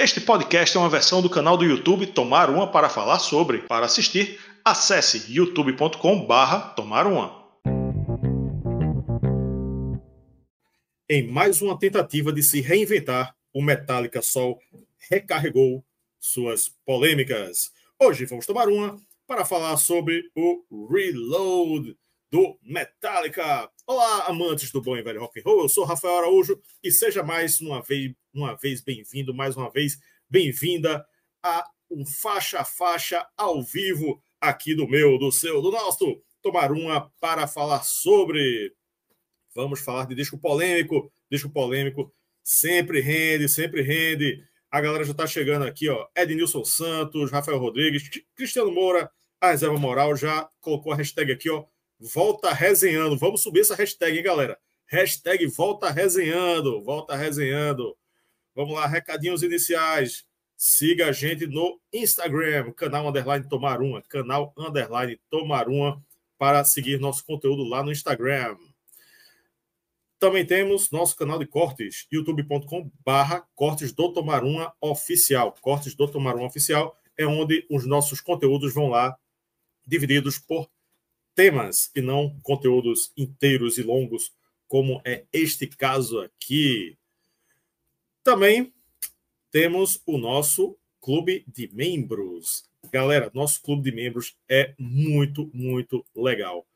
Este podcast é uma versão do canal do YouTube Tomar Uma para falar sobre. Para assistir, acesse youtube.com/barra Tomar Uma. Em mais uma tentativa de se reinventar, o Metallica Sol recarregou suas polêmicas. Hoje vamos tomar uma para falar sobre o Reload do Metallica. Olá, amantes do bom e velho rock and roll. Eu sou Rafael Araújo e seja mais uma vez, uma vez bem-vindo, mais uma vez bem-vinda a um faixa a faixa ao vivo aqui do meu, do seu, do nosso tomar uma para falar sobre. Vamos falar de disco polêmico, disco polêmico sempre rende, sempre rende. A galera já está chegando aqui, ó. Ednilson Santos, Rafael Rodrigues, Cristiano Moura, a reserva moral já colocou a hashtag aqui, ó Volta resenhando. Vamos subir essa hashtag, hein, galera? Hashtag volta resenhando. Volta resenhando. Vamos lá, recadinhos iniciais. Siga a gente no Instagram, canal underline tomar uma, canal underline tomar uma, para seguir nosso conteúdo lá no Instagram. Também temos nosso canal de cortes, youtube.com barra cortes do Tomar Uma Oficial. Cortes do Tomar Uma Oficial é onde os nossos conteúdos vão lá, divididos por temas e não conteúdos inteiros e longos, como é este caso aqui. Também temos o nosso clube de membros. Galera, nosso clube de membros é muito, muito legal.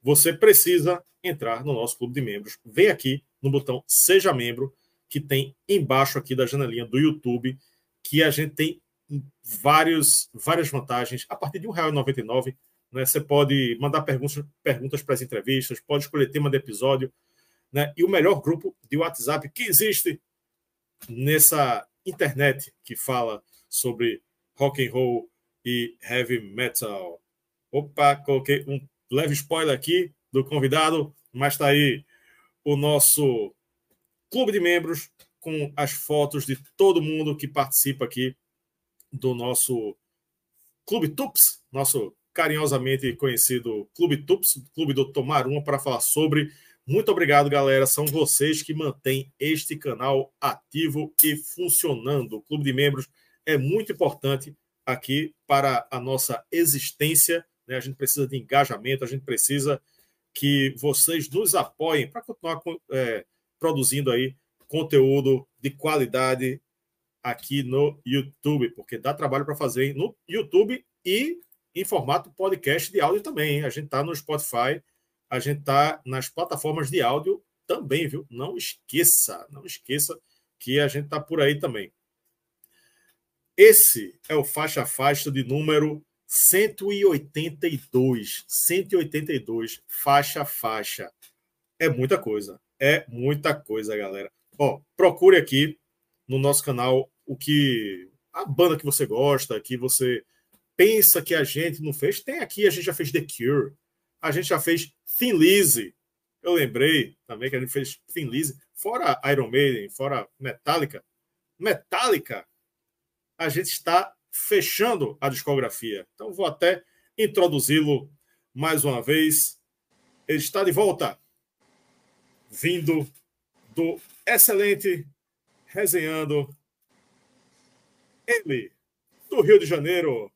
Você precisa entrar no nosso clube de membros. Vem aqui no botão Seja Membro, que tem embaixo aqui da janelinha do YouTube, que a gente tem vários, várias vantagens. A partir de R$ 1,99 né? Você pode mandar perguntas, perguntas para as entrevistas, pode escolher tema de episódio. Né? E o melhor grupo de WhatsApp que existe nessa internet que fala sobre rock and roll e heavy metal. Opa, coloquei um leve spoiler aqui do convidado, mas está aí o nosso clube de membros com as fotos de todo mundo que participa aqui do nosso Clube Tups, nosso carinhosamente conhecido Clube Tups, Clube do Tomar Uma, para falar sobre. Muito obrigado, galera. São vocês que mantêm este canal ativo e funcionando. O Clube de Membros é muito importante aqui para a nossa existência. Né? A gente precisa de engajamento, a gente precisa que vocês nos apoiem para continuar é, produzindo aí conteúdo de qualidade aqui no YouTube, porque dá trabalho para fazer no YouTube e em formato podcast de áudio também. Hein? A gente está no Spotify, a gente está nas plataformas de áudio também, viu? Não esqueça, não esqueça que a gente está por aí também. Esse é o faixa faixa de número 182. 182, faixa faixa. É muita coisa. É muita coisa, galera. Ó, procure aqui no nosso canal o que a banda que você gosta, que você pensa que a gente não fez, tem aqui, a gente já fez The Cure, a gente já fez Thin Lizzy. Eu lembrei também que a gente fez Thin Lizzy, fora Iron Maiden, fora Metallica. Metallica, a gente está fechando a discografia. Então vou até introduzi-lo mais uma vez. Ele está de volta, vindo do excelente resenhando ele do Rio de Janeiro,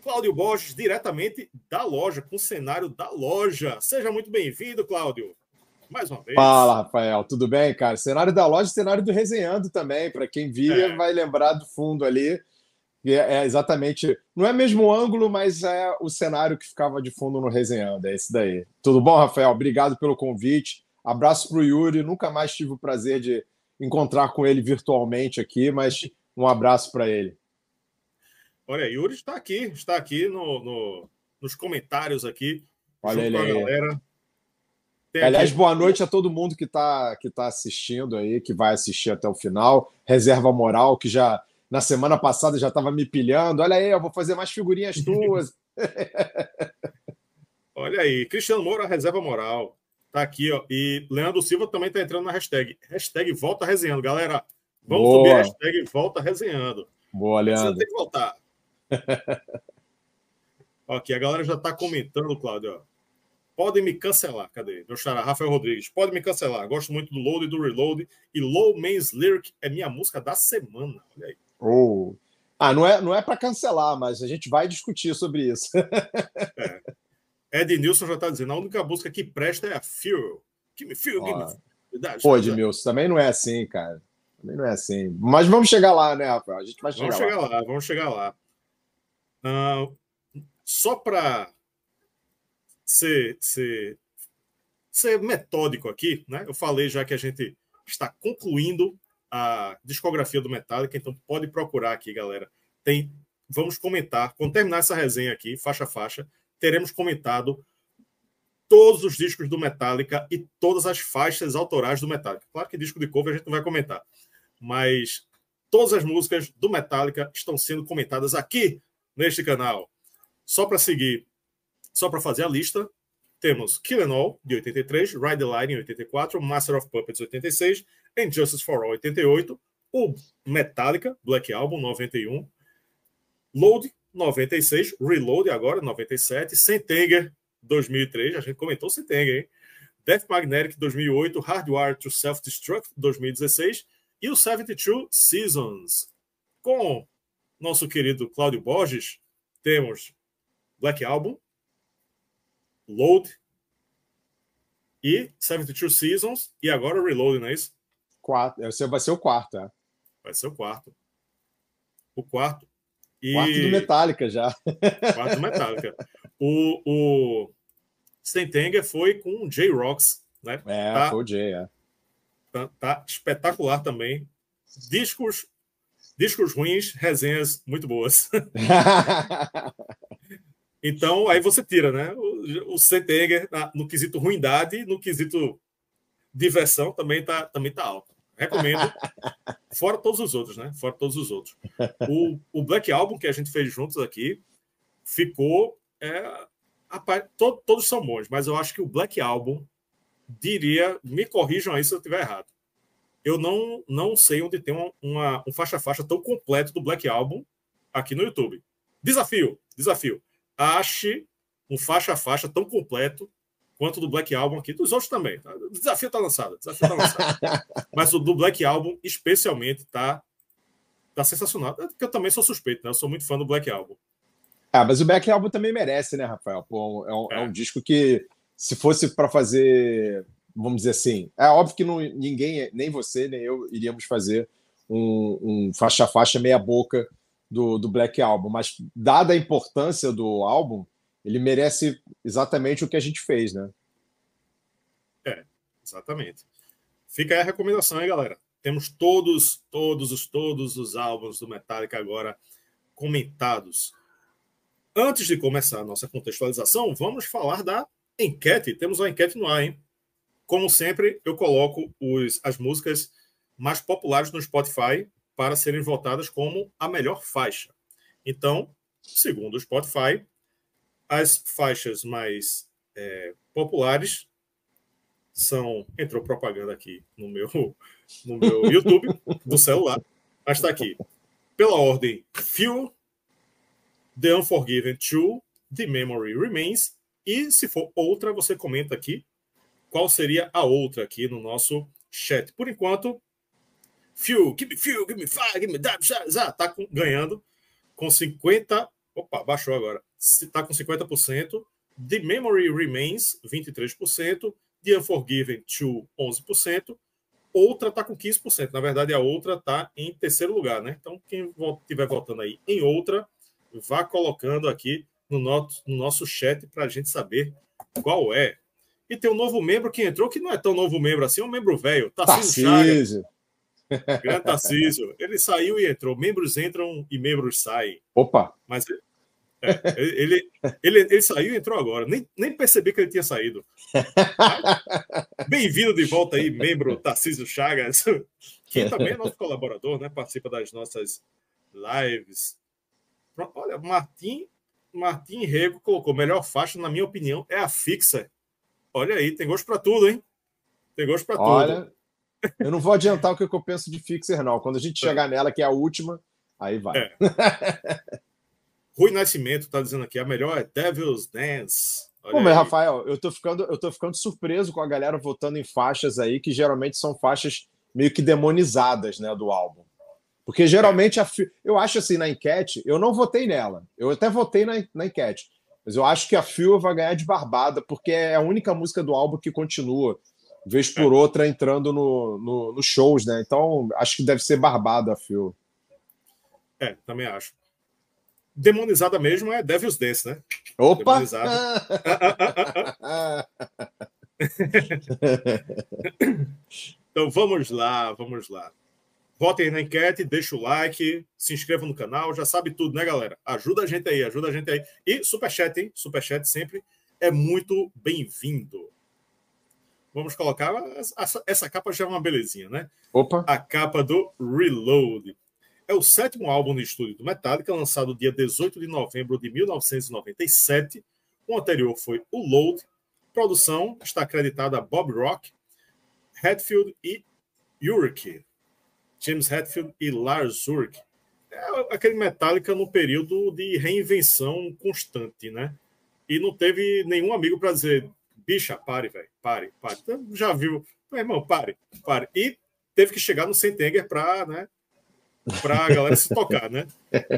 Cláudio Borges, diretamente da loja, com o cenário da loja. Seja muito bem-vindo, Cláudio. Mais uma vez. Fala, Rafael. Tudo bem, cara? Cenário da loja, cenário do Resenhando também. Para quem via, é. vai lembrar do fundo ali. É, é exatamente. Não é mesmo ângulo, mas é o cenário que ficava de fundo no Resenhando. É esse daí. Tudo bom, Rafael? Obrigado pelo convite. Abraço para o Yuri. Nunca mais tive o prazer de encontrar com ele virtualmente aqui, mas um abraço para ele. Olha, Yuri está aqui, está aqui no, no nos comentários aqui. Olha ele aí. Galera. Aliás, aqui... boa noite a todo mundo que está que tá assistindo aí, que vai assistir até o final. Reserva Moral, que já na semana passada já estava me pilhando. Olha aí, eu vou fazer mais figurinhas tuas. Olha aí, Cristiano Moura, Reserva Moral. Tá aqui, ó. E Leandro Silva também está entrando na hashtag. Hashtag volta resenhando. Galera, vamos Boa. subir a hashtag volta resenhando. Boa, Leandro. Você tem que voltar. ok, a galera já está comentando, Cláudio. Podem me cancelar. Cadê? Meu xará, Rafael Rodrigues. Pode me cancelar. Gosto muito do Load e do Reload. E Low Man's Lyric é minha música da semana. Olha aí. Oh, Ah, não é, não é para cancelar, mas a gente vai discutir sobre isso. é. Ed Nilson já está dizendo: a única música que presta é a Fuel. Give me Fuel, give me Fuel. Pô, Edmilson, também não é assim, cara. Também não é assim. Mas vamos chegar lá, né, Rafael? A gente vai chegar vamos lá. chegar lá. Vamos chegar lá. Uh, só para ser, ser, ser metódico aqui, né? Eu falei já que a gente está concluindo a discografia do Metallica, então pode procurar aqui, galera. Tem, vamos comentar, quando terminar essa resenha aqui, faixa a faixa, teremos comentado todos os discos do Metallica e todas as faixas autorais do Metallica. Claro que disco de cover a gente não vai comentar, mas todas as músicas do Metallica estão sendo comentadas aqui neste canal. Só para seguir, só para fazer a lista, temos Kill Em All, de 83, Ride the Line, em 84, Master of Puppets, 86, And Justice for All, 88, o Metallica, Black Album, 91, Load, 96, Reload agora, 97, Sentenger, 2003, a gente comentou Sentenger, hein? Death Magnetic, 2008, Hardwired to Self-Destruct, 2016, e o 72 Seasons. Com nosso querido Cláudio Borges, temos Black Album, Load e 72 Seasons e agora Reload, não é isso? Quatro. Esse vai ser o quarto, é. Vai ser o quarto. O quarto. E... Quarto do Metallica já. Quarto do Metallica. O, o Stentenger foi com o J-Rocks, né? É, tá, foi o J, é. Tá, tá espetacular também. Discos discos ruins, resenhas muito boas. Então, aí você tira, né? O, o Sentenger, no quesito ruindade, no quesito diversão, também tá, também tá alto. Recomendo. Fora todos os outros, né? Fora todos os outros. O, o Black Album que a gente fez juntos aqui ficou. É, to, todos são bons, mas eu acho que o Black Album diria. Me corrijam aí se eu estiver errado. Eu não, não sei onde tem uma, uma, um faixa-faixa tão completo do Black Album aqui no YouTube. Desafio, desafio ache um faixa a faixa tão completo quanto do Black Album aqui, dos outros também. Tá? O desafio está lançado, desafio tá lançado. Mas o do Black Album, especialmente, tá, tá sensacional. Porque eu também sou suspeito, né? Eu sou muito fã do Black Album. Ah, mas o Black Album também merece, né, Rafael? Pô, é, um, é. é um disco que, se fosse para fazer, vamos dizer assim, é óbvio que não, ninguém, nem você, nem eu, iríamos fazer um, um faixa a faixa meia boca do, do Black Album, mas dada a importância do álbum, ele merece exatamente o que a gente fez, né? É, exatamente. Fica aí a recomendação, hein, galera? Temos todos, todos os todos os álbuns do Metallica agora comentados. Antes de começar a nossa contextualização, vamos falar da enquete. Temos uma enquete no ar, hein? Como sempre, eu coloco os, as músicas mais populares no Spotify para serem votadas como a melhor faixa. Então, segundo o Spotify, as faixas mais é, populares são. Entrou propaganda aqui no meu, no meu YouTube, do celular, mas está aqui. Pela ordem: Fuel, The Unforgiven 2, The Memory Remains. E se for outra, você comenta aqui qual seria a outra aqui no nosso chat. Por enquanto, Fuel, give me fuel, give me fire, give me já, tá com, ganhando com 50, opa, baixou agora, está com 50%, The Memory Remains, 23%, The Unforgiven 2, 11%, outra está com 15%, na verdade a outra está em terceiro lugar, né? Então quem estiver votando aí em outra, vá colocando aqui no no nosso chat para a gente saber qual é. E tem um novo membro que entrou, que não é tão novo membro assim, é um membro velho, Tarcísio Chagas. Grande Tarcísio. Ele saiu e entrou. Membros entram e membros saem. Opa! Mas é, ele, ele, ele saiu e entrou agora. Nem, nem percebi que ele tinha saído. Bem-vindo de volta aí, membro Tarcísio Chagas, que também é nosso colaborador, né? Participa das nossas lives. Olha, Martim, Martim Rego colocou: melhor faixa, na minha opinião, é a fixa. Olha aí, tem gosto para tudo, hein? Tem gosto para tudo. Eu não vou adiantar o que eu penso de Fixer, não. Quando a gente chegar nela, que é a última, aí vai. É. Rui Nascimento está dizendo aqui: a melhor é Devil's Dance. Olha Pô, mas, Rafael, eu tô, ficando, eu tô ficando surpreso com a galera votando em faixas aí, que geralmente são faixas meio que demonizadas né, do álbum. Porque geralmente a eu acho assim na enquete, eu não votei nela. Eu até votei na, na enquete. Mas eu acho que a Phil vai ganhar de barbada, porque é a única música do álbum que continua, vez por é. outra, entrando nos no, no shows, né? Então, acho que deve ser barbada a Phil. É, também acho. Demonizada mesmo é Devil's Dance, né? Opa! então vamos lá, vamos lá. Votem na enquete, deixa o like, se inscreva no canal, já sabe tudo, né, galera? Ajuda a gente aí, ajuda a gente aí. E superchat, hein? Superchat sempre é muito bem-vindo. Vamos colocar. Essa, essa capa já é uma belezinha, né? Opa! A capa do Reload. É o sétimo álbum de estúdio do Metallica, lançado dia 18 de novembro de 1997. O anterior foi o Load. produção está acreditada a Bob Rock, Hatfield e Urick. James Hetfield e Lars Ulrich. É aquele Metallica no período de reinvenção constante, né? E não teve nenhum amigo para dizer, bicha, pare, velho, pare, pare. Então, já viu, meu irmão, pare, pare. E teve que chegar no Sentenger para, né? Para a galera se tocar, né?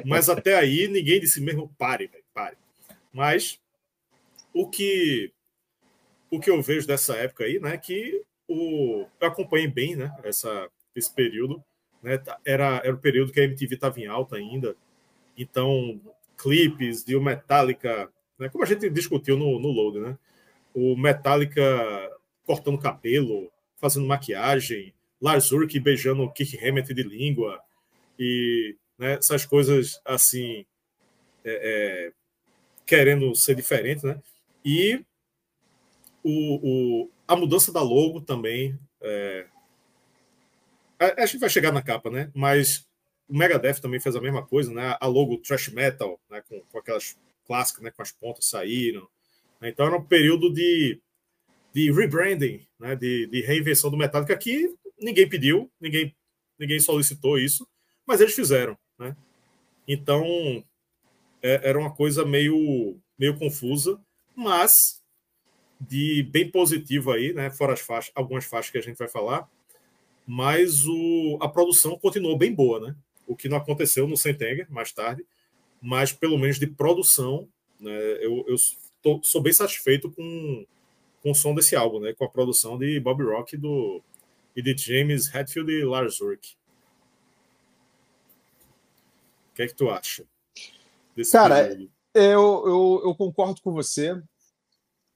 Mas até aí ninguém disse mesmo, pare, velho, pare. Mas o que o que eu vejo dessa época aí, né? Que o eu acompanhei bem, né? Essa esse período né? Tá, era, era o período que a MTV estava em alta ainda. Então, clipes de o Metallica, né? como a gente discutiu no, no Load, né? O Metallica cortando cabelo, fazendo maquiagem, Lars Ulrich beijando o Kirk Hammett de língua, e né, essas coisas assim, é, é, querendo ser diferente, né? E o, o, a mudança da logo também é, a, gente vai chegar na capa, né? Mas o Megadeth também fez a mesma coisa, né? A logo thrash metal, né? Com, com aquelas clássicas, né? Com as pontas saíram. Né? Então era um período de, de rebranding, né? De, de reinvenção do Metallica que ninguém pediu, ninguém, ninguém solicitou isso, mas eles fizeram, né? Então é, era uma coisa meio, meio confusa, mas de bem positivo aí, né? Fora as faixas, algumas faixas que a gente vai falar mas o, a produção continuou bem boa, né? O que não aconteceu no Sentenger mais tarde, mas pelo menos de produção, né? Eu, eu tô, sou bem satisfeito com, com o som desse álbum, né? Com a produção de Bob Rock do, e de James Hetfield e Lars Ulrich. O que é que tu acha? Cara, eu, eu, eu concordo com você.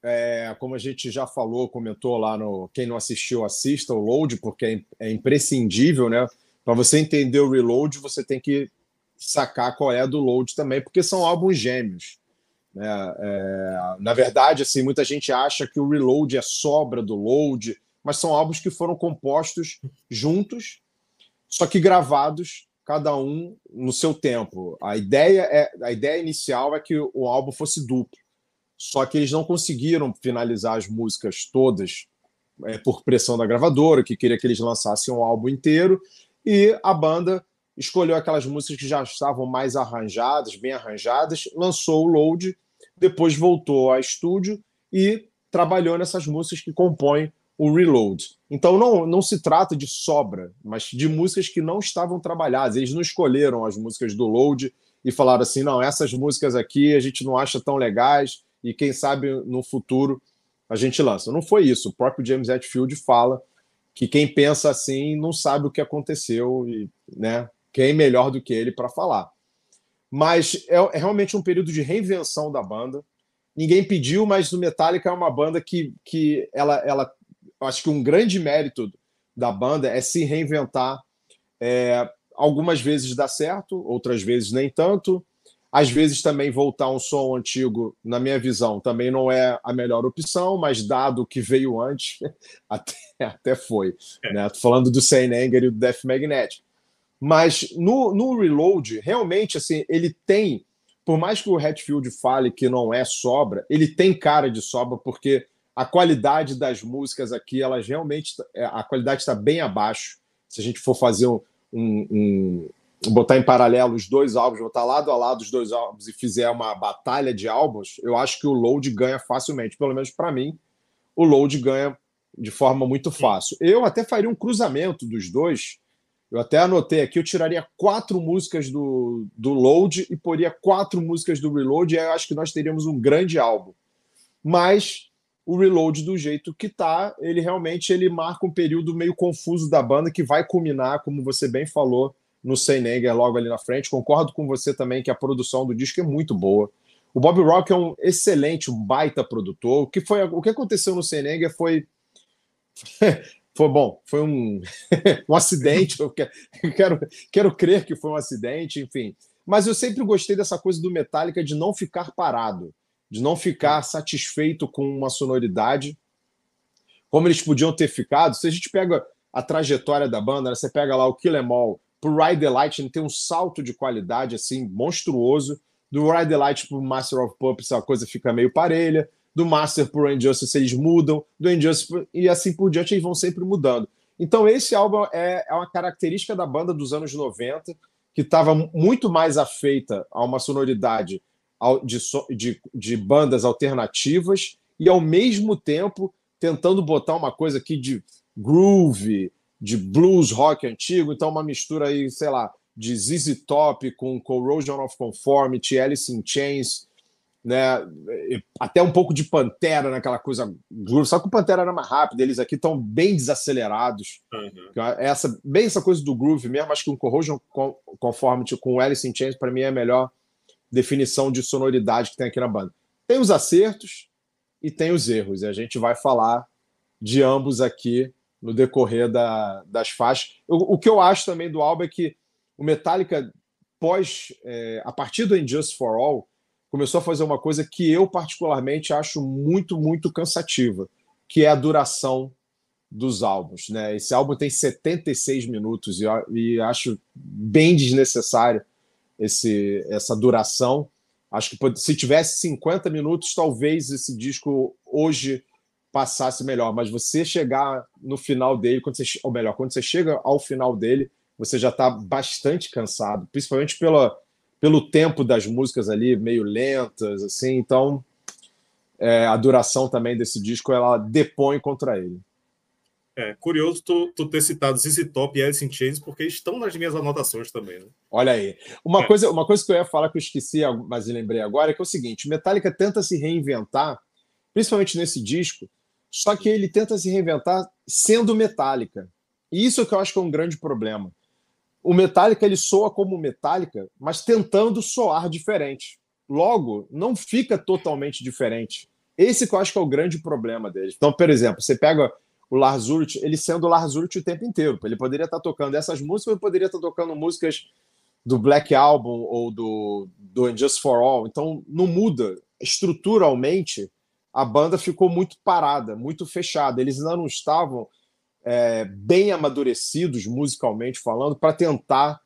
É, como a gente já falou, comentou lá no. Quem não assistiu, assista o Load, porque é, é imprescindível, né? Para você entender o Reload, você tem que sacar qual é do Load também, porque são álbuns gêmeos. Né? É, na verdade, assim, muita gente acha que o Reload é sobra do Load, mas são álbuns que foram compostos juntos, só que gravados cada um no seu tempo. A ideia é a ideia inicial é que o álbum fosse duplo. Só que eles não conseguiram finalizar as músicas todas é, por pressão da gravadora, que queria que eles lançassem um álbum inteiro, e a banda escolheu aquelas músicas que já estavam mais arranjadas, bem arranjadas, lançou o Load, depois voltou a estúdio e trabalhou nessas músicas que compõem o Reload. Então não, não se trata de sobra, mas de músicas que não estavam trabalhadas. Eles não escolheram as músicas do Load e falaram assim: não, essas músicas aqui a gente não acha tão legais, e quem sabe no futuro a gente lança. Não foi isso. O próprio James Hetfield fala que quem pensa assim não sabe o que aconteceu e, né, quem melhor do que ele para falar. Mas é, é, realmente um período de reinvenção da banda. Ninguém pediu, mas o Metallica é uma banda que, que ela, ela, acho que um grande mérito da banda é se reinventar. É, algumas vezes dá certo, outras vezes nem tanto. Às vezes também voltar um som antigo, na minha visão, também não é a melhor opção, mas dado que veio antes, até, até foi. É. Né? Falando do Saint Anger e do Death Magnet. Mas no, no Reload, realmente, assim, ele tem, por mais que o Hatfield fale que não é sobra, ele tem cara de sobra, porque a qualidade das músicas aqui, elas realmente, é, a qualidade está bem abaixo. Se a gente for fazer um, um, botar em paralelo os dois álbuns, botar lado a lado os dois álbuns e fizer uma batalha de álbuns, eu acho que o Load ganha facilmente. Pelo menos para mim, o Load ganha de forma muito fácil. Eu até faria um cruzamento dos dois Eu até anotei aqui, eu tiraria quatro músicas do, do Load e poria quatro músicas do Reload, e eu acho que nós teríamos um grande álbum. Mas o Reload, do jeito que tá, ele realmente ele marca um período meio confuso da banda que vai culminar, como você bem falou, no Seinegger logo ali na frente. Concordo com você também que a produção do disco é muito boa. O Bob Rock é um excelente, um baita produtor. O que, foi, o que aconteceu no Seinegger foi foi bom, foi um, um acidente. Eu quero, quero crer que foi um acidente, enfim. Mas eu sempre gostei dessa coisa do Metallica de não ficar parado, de não ficar satisfeito com uma sonoridade, como eles podiam ter ficado. Se a gente pega a trajetória da banda, né, você pega lá o Kill Em All, pro Ride the Light, tem um salto de qualidade assim monstruoso. Do Ride the Light pro Master of Puppets, a coisa fica meio parelha do Master pro Injustice eles mudam, do Injustice e assim por diante eles vão sempre mudando. Então esse álbum é, é uma característica da banda dos anos 90 que estava muito mais afeita a uma sonoridade de, de, de bandas alternativas e ao mesmo tempo tentando botar uma coisa aqui de groove, de blues rock antigo, então uma mistura aí, sei lá, de ZZ Top com Corrosion of Conformity, Alice in Chains, né? Até um pouco de Pantera naquela coisa só que o Pantera era mais rápido, eles aqui estão bem desacelerados. Uhum. Essa, bem essa coisa do groove mesmo, acho que um Corrosion Conformity com Alice in Chains para mim é a melhor definição de sonoridade que tem aqui na banda. Tem os acertos e tem os erros, e a gente vai falar de ambos aqui no decorrer da, das faixas. O, o que eu acho também do álbum é que o Metallica pós, é, a partir do Injustice for All, começou a fazer uma coisa que eu particularmente acho muito, muito cansativa, que é a duração dos álbuns. Né? Esse álbum tem 76 minutos e, e acho bem desnecessário esse, essa duração. Acho que se tivesse 50 minutos, talvez esse disco hoje passasse melhor, mas você chegar no final dele, quando você, ou melhor, quando você chega ao final dele, você já está bastante cansado, principalmente pela, pelo tempo das músicas ali, meio lentas, assim, então é, a duração também desse disco ela depõe contra ele. É curioso tu, tu ter citado ZZ Top e Alice in Chains, porque estão nas minhas anotações também. Né? Olha aí. Uma, é. coisa, uma coisa que eu ia falar que eu esqueci, mas lembrei agora, é que é o seguinte: Metallica tenta se reinventar, principalmente nesse disco, só que ele tenta se reinventar sendo Metallica. E isso é que eu acho que é um grande problema o Metallica ele soa como Metallica, mas tentando soar diferente. Logo, não fica totalmente diferente. Esse que eu acho que é o grande problema dele. Então, por exemplo, você pega o Lars Ulrich, ele sendo o Lars Ulrich o tempo inteiro. Ele poderia estar tocando essas músicas, ele poderia estar tocando músicas do Black Album ou do, do Just For All. Então, não muda. Estruturalmente, a banda ficou muito parada, muito fechada. Eles ainda não estavam é, bem amadurecidos musicalmente falando para tentar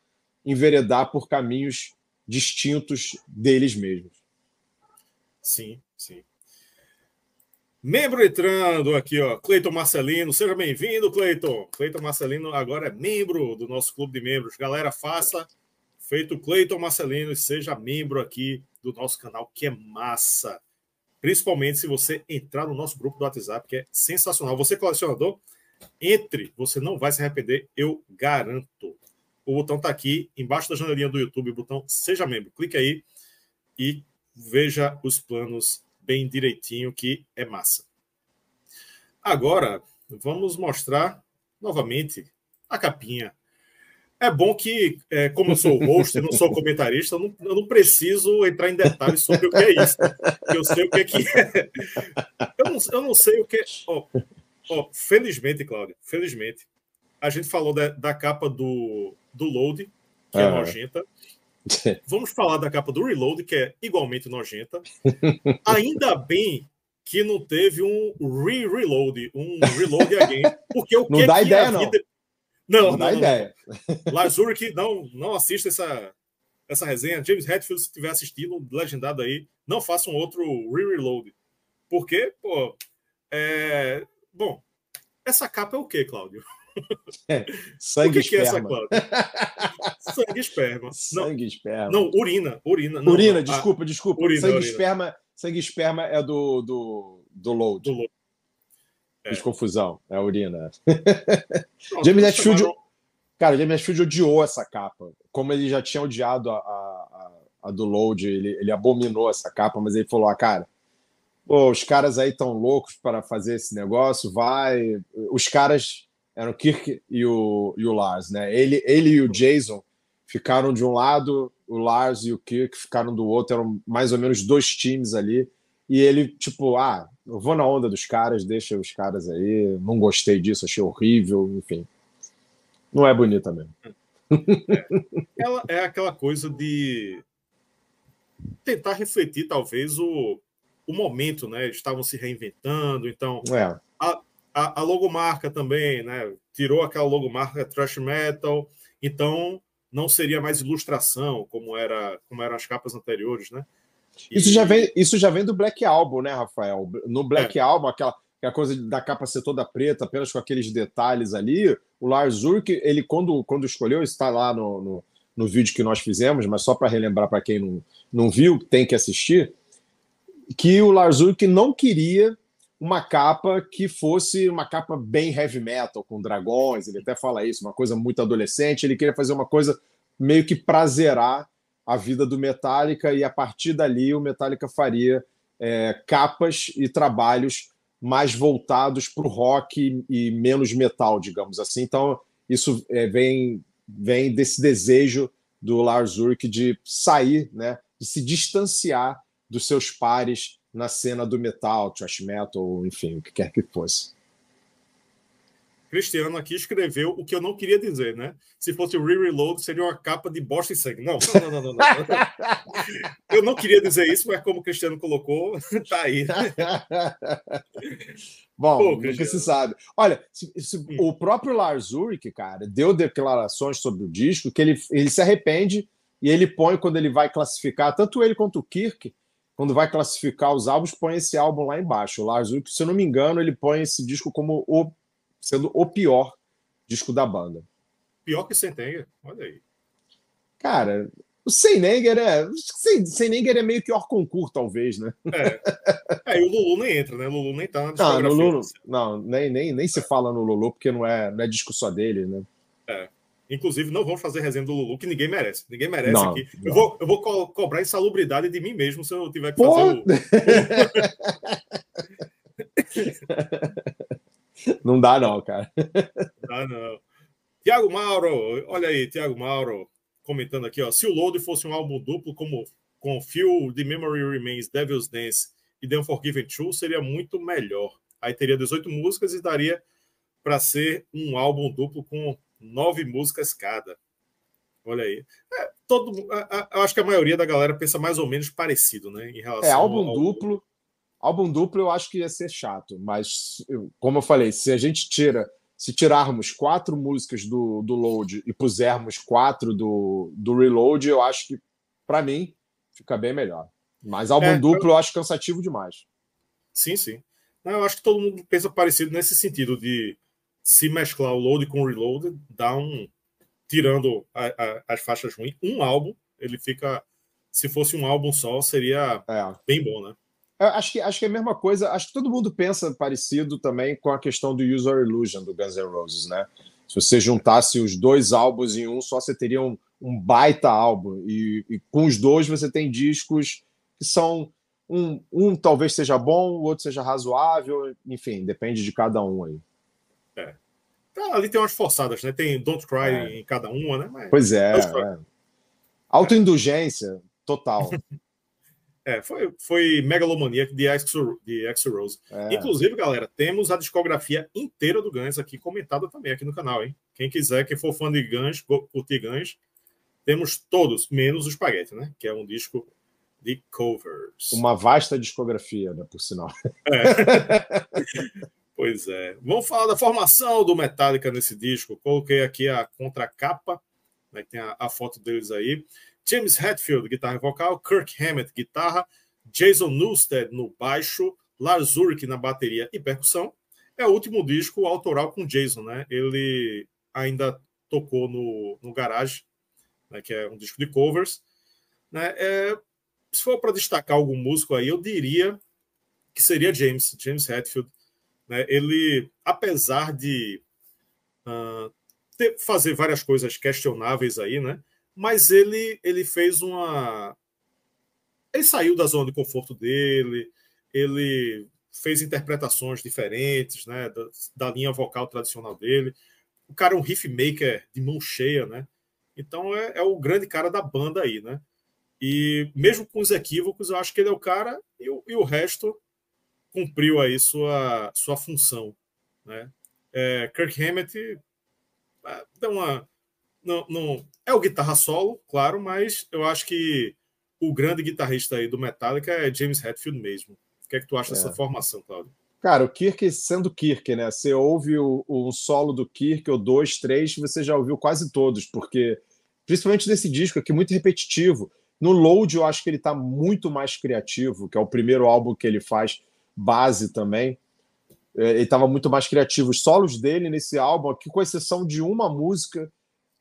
enveredar por caminhos distintos deles mesmos. Sim, sim. Membro entrando aqui, ó, Cleiton Marcelino, seja bem-vindo, Cleiton. Cleiton Marcelino agora é membro do nosso clube de membros. Galera, faça feito Cleiton Marcelino e seja membro aqui do nosso canal, que é massa. Principalmente se você entrar no nosso grupo do WhatsApp, que é sensacional. Você, colecionador, entre, você não vai se arrepender, eu garanto. O botão está aqui embaixo da janelinha do YouTube, o botão Seja Membro. Clique aí e veja os planos bem direitinho, que é massa. Agora, vamos mostrar novamente a capinha. É bom que, é, como eu sou o host e não sou comentarista, eu não, eu não, preciso entrar em detalhes sobre o que é isso. Eu sei o que é que é. Eu não, eu não sei o que é. Oh, Oh, felizmente, Cláudio, felizmente, a gente falou da, da capa do, do Load, que é nojenta. Vamos falar da capa do Reload, que é igualmente nojenta. Ainda bem que não teve um re-reload, um reload again, porque o que não é dá que ideia, não. Vida... Não, não, não dá não, ideia. Lazuric, não, não assista essa, essa resenha. James Hetfield, se estiver assistindo, legendado aí, não faça um outro re-reload. Porque, pô, é, Bom, essa capa é o que, Cláudio? É, sangue o que, que é essa capa? sangue esperma. Sangue não, esperma. Não, urina. Urina, não, urina desculpa, desculpa. Urina, sangue, urina. Esperma, sangue esperma é do, do, do load. Do load. É. Fiz confusão. É a urina. Não, James Hetfield. Cara, James Hetfield odiou essa capa. Como ele já tinha odiado a, a, a do Load, ele, ele abominou essa capa, mas ele falou: ah, cara, pô, os caras aí estão loucos para fazer esse negócio, vai. Os caras eram o Kirk e o, e o Lars, né? Ele, ele e o Jason ficaram de um lado, o Lars e o Kirk ficaram do outro, eram mais ou menos dois times ali. E ele, tipo, ah, eu vou na onda dos caras, deixa os caras aí, não gostei disso, achei horrível, enfim. Não é bonita mesmo. É, ela é aquela coisa de tentar refletir, talvez, o, o momento, né? Estavam se reinventando, então é. a, a, a, logomarca também, né? Tirou aquela logomarca thrash metal, então não seria mais ilustração como era como eram as capas anteriores, né? E... Isso já vem isso já vem do Black Album, né, Rafael? No Black é. Album, aquela a coisa da capa ser toda preta, apenas com aqueles detalhes ali. O Lars Ulrich, ele quando, quando escolheu, está lá no, no, no vídeo que nós fizemos, mas só para relembrar para quem não, não viu, tem que assistir, que o Lars Ulrich não queria uma capa que fosse uma capa bem heavy metal, com dragões, ele até fala isso, uma coisa muito adolescente, ele queria fazer uma coisa meio que prazerar a vida do Metallica e a partir dali o Metallica faria é, capas e trabalhos mais voltados para o rock e menos metal, digamos assim. Então, isso é, vem, vem desse desejo do Lars Ulrich de sair, né, de se distanciar dos seus pares na cena do metal, thrash metal, enfim, o que quer que fosse. Cristiano aqui escreveu o que eu não queria dizer, né? Se fosse o Re-Reload, seria uma capa de bosta e sangue. Não, não, não, não, não. eu não queria dizer isso, mas como o Cristiano colocou, tá aí. Bom, Pô, nunca se sabe. Olha, se, se, hum. o próprio Lars Ulrich, cara, deu declarações sobre o disco que ele, ele se arrepende e ele põe, quando ele vai classificar, tanto ele quanto o Kirk, quando vai classificar os álbuns, põe esse álbum lá embaixo. O Lars Ulrich, se eu não me engano, ele põe esse disco como o sendo o pior disco da banda. Pior que Sentenger, olha aí. Cara, o Sentenger é. Sentenger é meio que concurso, talvez, né? É. é. e o Lulu nem entra, né? O Lulu nem tá na Não, no Lulu, não nem, nem, nem se fala no Lulu, porque não é, não é disco só dele, né? É. Inclusive, não vamos fazer resenha do Lulu, que ninguém merece. Ninguém merece não, aqui. Não. Eu vou, eu vou co cobrar insalubridade de mim mesmo se eu tiver que Pô. fazer o. Não dá, não, cara. Não dá, não. Tiago Mauro, olha aí, Tiago Mauro, comentando aqui, ó. Se o Load fosse um álbum duplo, como com Feel The Memory Remains, Devil's Dance e The Unforgiven 2, seria muito melhor. Aí teria 18 músicas e daria para ser um álbum duplo com nove músicas cada. Olha aí. É, todo, eu acho que a maioria da galera pensa mais ou menos parecido, né? Em relação é, álbum ao... duplo Álbum duplo eu acho que ia ser chato, mas como eu falei, se a gente tira, se tirarmos quatro músicas do, do Load e pusermos quatro do, do Reload, eu acho que, para mim, fica bem melhor. Mas álbum é, duplo eu... eu acho cansativo demais. Sim, sim. Não, eu acho que todo mundo pensa parecido nesse sentido de se mesclar o load com o reload, dá um. Tirando a, a, as faixas ruins, um álbum, ele fica. Se fosse um álbum só, seria é. bem bom, né? Acho que, acho que é a mesma coisa, acho que todo mundo pensa parecido também com a questão do User Illusion do Guns N' Roses, né? Se você juntasse os dois álbuns em um só, você teria um, um baita álbum. E, e, com os dois você tem discos que são. Um, um talvez seja bom, o outro seja razoável, enfim, depende de cada um aí. É. Tá, ali tem umas forçadas, né? Tem Don't Cry é. em cada uma, né? Mas, pois é. é. Autoindulgência total. É, foi, foi Megalomaniac de Axel, de Axel Rose. É. Inclusive, galera, temos a discografia inteira do Guns aqui comentada também aqui no canal, hein? Quem quiser, quem for fã de Guns, curtir Guns, temos todos, menos o Spaghetti, né? Que é um disco de covers. Uma vasta discografia, né, por sinal. É. pois é. Vamos falar da formação do Metallica nesse disco. Coloquei aqui a contracapa, né, tem a, a foto deles aí. James Hetfield, guitarra vocal, Kirk Hammett, guitarra, Jason Newsted no baixo, Lars Ulrich na bateria e percussão. É o último disco autoral com Jason, né? Ele ainda tocou no, no Garage, né, que é um disco de covers. Né? É, se for para destacar algum músico aí, eu diria que seria James, James Hetfield. Né? Ele, apesar de uh, ter, fazer várias coisas questionáveis aí, né? Mas ele, ele fez uma. Ele saiu da zona de conforto dele, ele fez interpretações diferentes, né? Da, da linha vocal tradicional dele. O cara é um riff maker de mão cheia, né? Então é, é o grande cara da banda aí, né? E mesmo com os equívocos, eu acho que ele é o cara e o, e o resto cumpriu aí sua, sua função. Né? É, Kirk Hammett é, deu uma. Não, não, é o guitarra solo, claro, mas eu acho que o grande guitarrista aí do Metallica é James Hetfield mesmo. O que é que tu acha é. dessa formação, Claudio? Cara, o Kirk sendo Kirk, né? Você ouve o, o solo do Kirk, ou dois, três, você já ouviu quase todos, porque principalmente nesse disco aqui, muito repetitivo. No Load, eu acho que ele está muito mais criativo, que é o primeiro álbum que ele faz base também. É, ele estava muito mais criativo. Os solos dele nesse álbum, aqui, com exceção de uma música,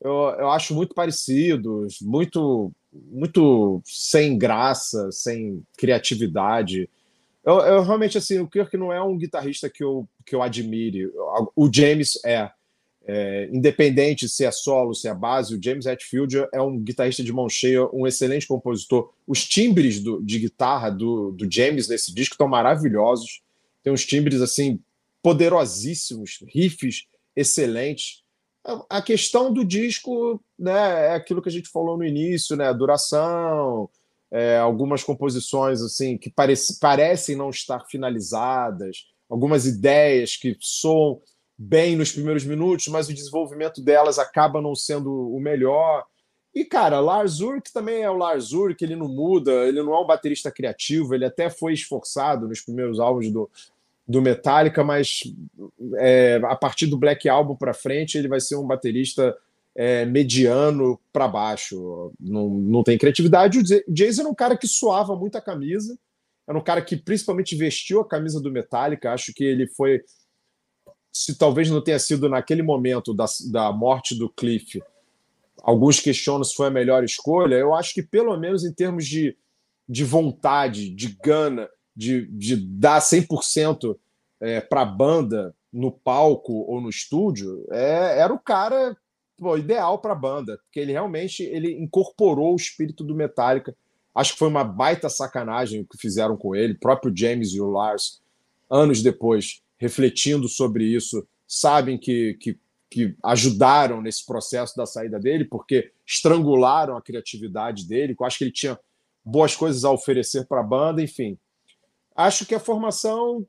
eu, eu acho muito parecidos, muito, muito sem graça, sem criatividade. Eu, eu, realmente assim, o Kirk não é um guitarrista que eu, que eu admire. O James é. É, independente se é solo, se é base, o James Hetfield é um guitarrista de mão cheia, um excelente compositor. Os timbres do, de guitarra do, do James nesse disco estão maravilhosos. Tem uns timbres assim poderosíssimos, riffs excelentes. A, questão do disco né, é aquilo que a gente falou no início, né? Duração, é, algumas composições assim que parece, parecem não estar finalizadas, algumas ideias que soam bem nos primeiros minutos, mas o desenvolvimento delas acaba não sendo o melhor. E, cara, Lars Ulrich também é o Lars Ulrich, ele não muda, ele não é um baterista criativo, ele até foi esforçado nos primeiros álbuns do, do Metallica, mas é, a partir do Black Album para frente ele vai ser um baterista é, mediano para baixo, não, não tem criatividade. O Jason era um cara que suava muito a camisa, era um cara que principalmente vestiu a camisa do Metallica, acho que ele foi se talvez não tenha sido naquele momento da, da morte do Cliff, alguns questionam se foi a melhor escolha, eu acho que pelo menos em termos de, de vontade, de gana, de, de dar 100% é, para a banda no palco ou no estúdio, é, era o cara pô, ideal para a banda, porque ele realmente ele incorporou o espírito do Metallica. Acho que foi uma baita sacanagem o que fizeram com ele, o próprio James e o Lars, anos depois, refletindo sobre isso, sabem que, que, que ajudaram nesse processo da saída dele, porque estrangularam a criatividade dele. Eu acho que ele tinha boas coisas a oferecer para a banda, enfim. Acho que a formação,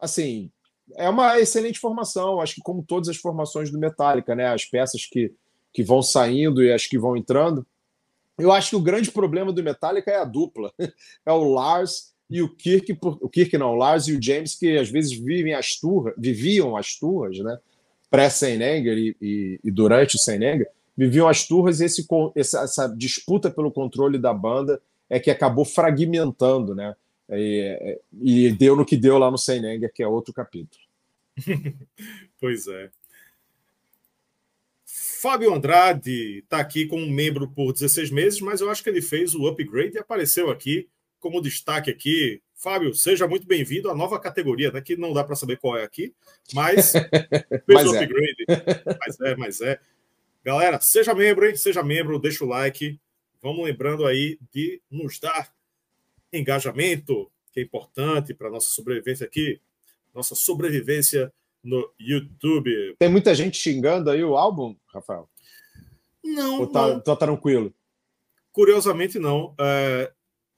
assim, é uma excelente formação. Acho que como todas as formações do Metallica, né, as peças que, que vão saindo e as que vão entrando. Eu acho que o grande problema do Metallica é a dupla. É o Lars e o Kirk, o Kirk não, o Lars e o James, que às vezes vivem as turras, viviam as turras, né? Pré-Seinenger e, e, e, durante o Seinenger, viviam as turras e esse, essa, essa, disputa pelo controle da banda é que acabou fragmentando, né? E, e deu no que deu lá no Seinenger, que é outro capítulo. pois é. Fábio Andrade está aqui como membro por 16 meses, mas eu acho que ele fez o upgrade e apareceu aqui como destaque aqui, Fábio, seja muito bem-vindo à nova categoria, né, que não dá para saber qual é aqui, mas fez mas o é. upgrade. É. Mas é, mas é. Galera, seja membro, hein? Seja membro, deixa o like. Vamos lembrando aí de nos dar engajamento, que é importante para nossa sobrevivência aqui, nossa sobrevivência no YouTube. Tem muita gente xingando aí o álbum, Rafael? Não. Ou tá, não. tá tranquilo? Curiosamente, não. É,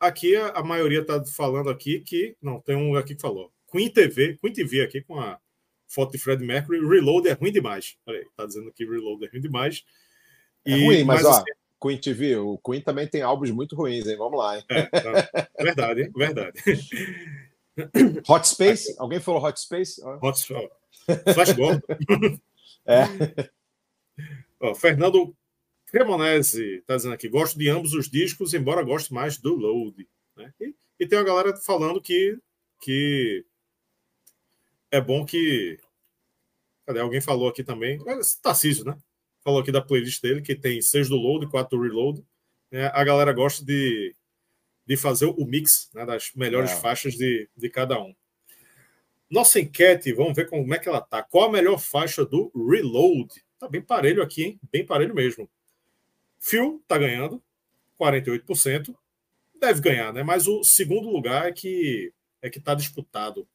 Aqui a, maioria está falando aqui que. Não, tem um aqui que falou. Queen TV, Queen TV aqui com a foto de Fred Mercury, Reload é ruim demais. Olha aí, tá dizendo que Reload é ruim demais. E, é ruim, mas, mas ó, assim, Queen TV, o Queen também tem álbuns muito ruins, hein? Vamos lá, hein? É, tá. verdade, hein? Verdade. Hot Space? Alguém falou Hot Space? Hot Space. Flash Gordon. é. Ó, Fernando Cremonese está dizendo aqui: gosto de ambos os discos, embora goste mais do Load. Né? E, e, tem uma galera falando que, que é bom que. Cadê? Alguém falou aqui também. Tarcísio, né? Falou aqui da playlist dele, que tem seis do Load e quatro do Reload. É, a galera gosta de, de fazer o mix né, das melhores é. faixas de, de cada um. Nossa enquete, vamos ver como é que ela tá. Qual a melhor faixa do Reload? tá bem parelho aqui, hein? Bem parelho mesmo. Phil tá ganhando, 48%. Deve ganhar, né? Mas o segundo lugar é que é que está disputado.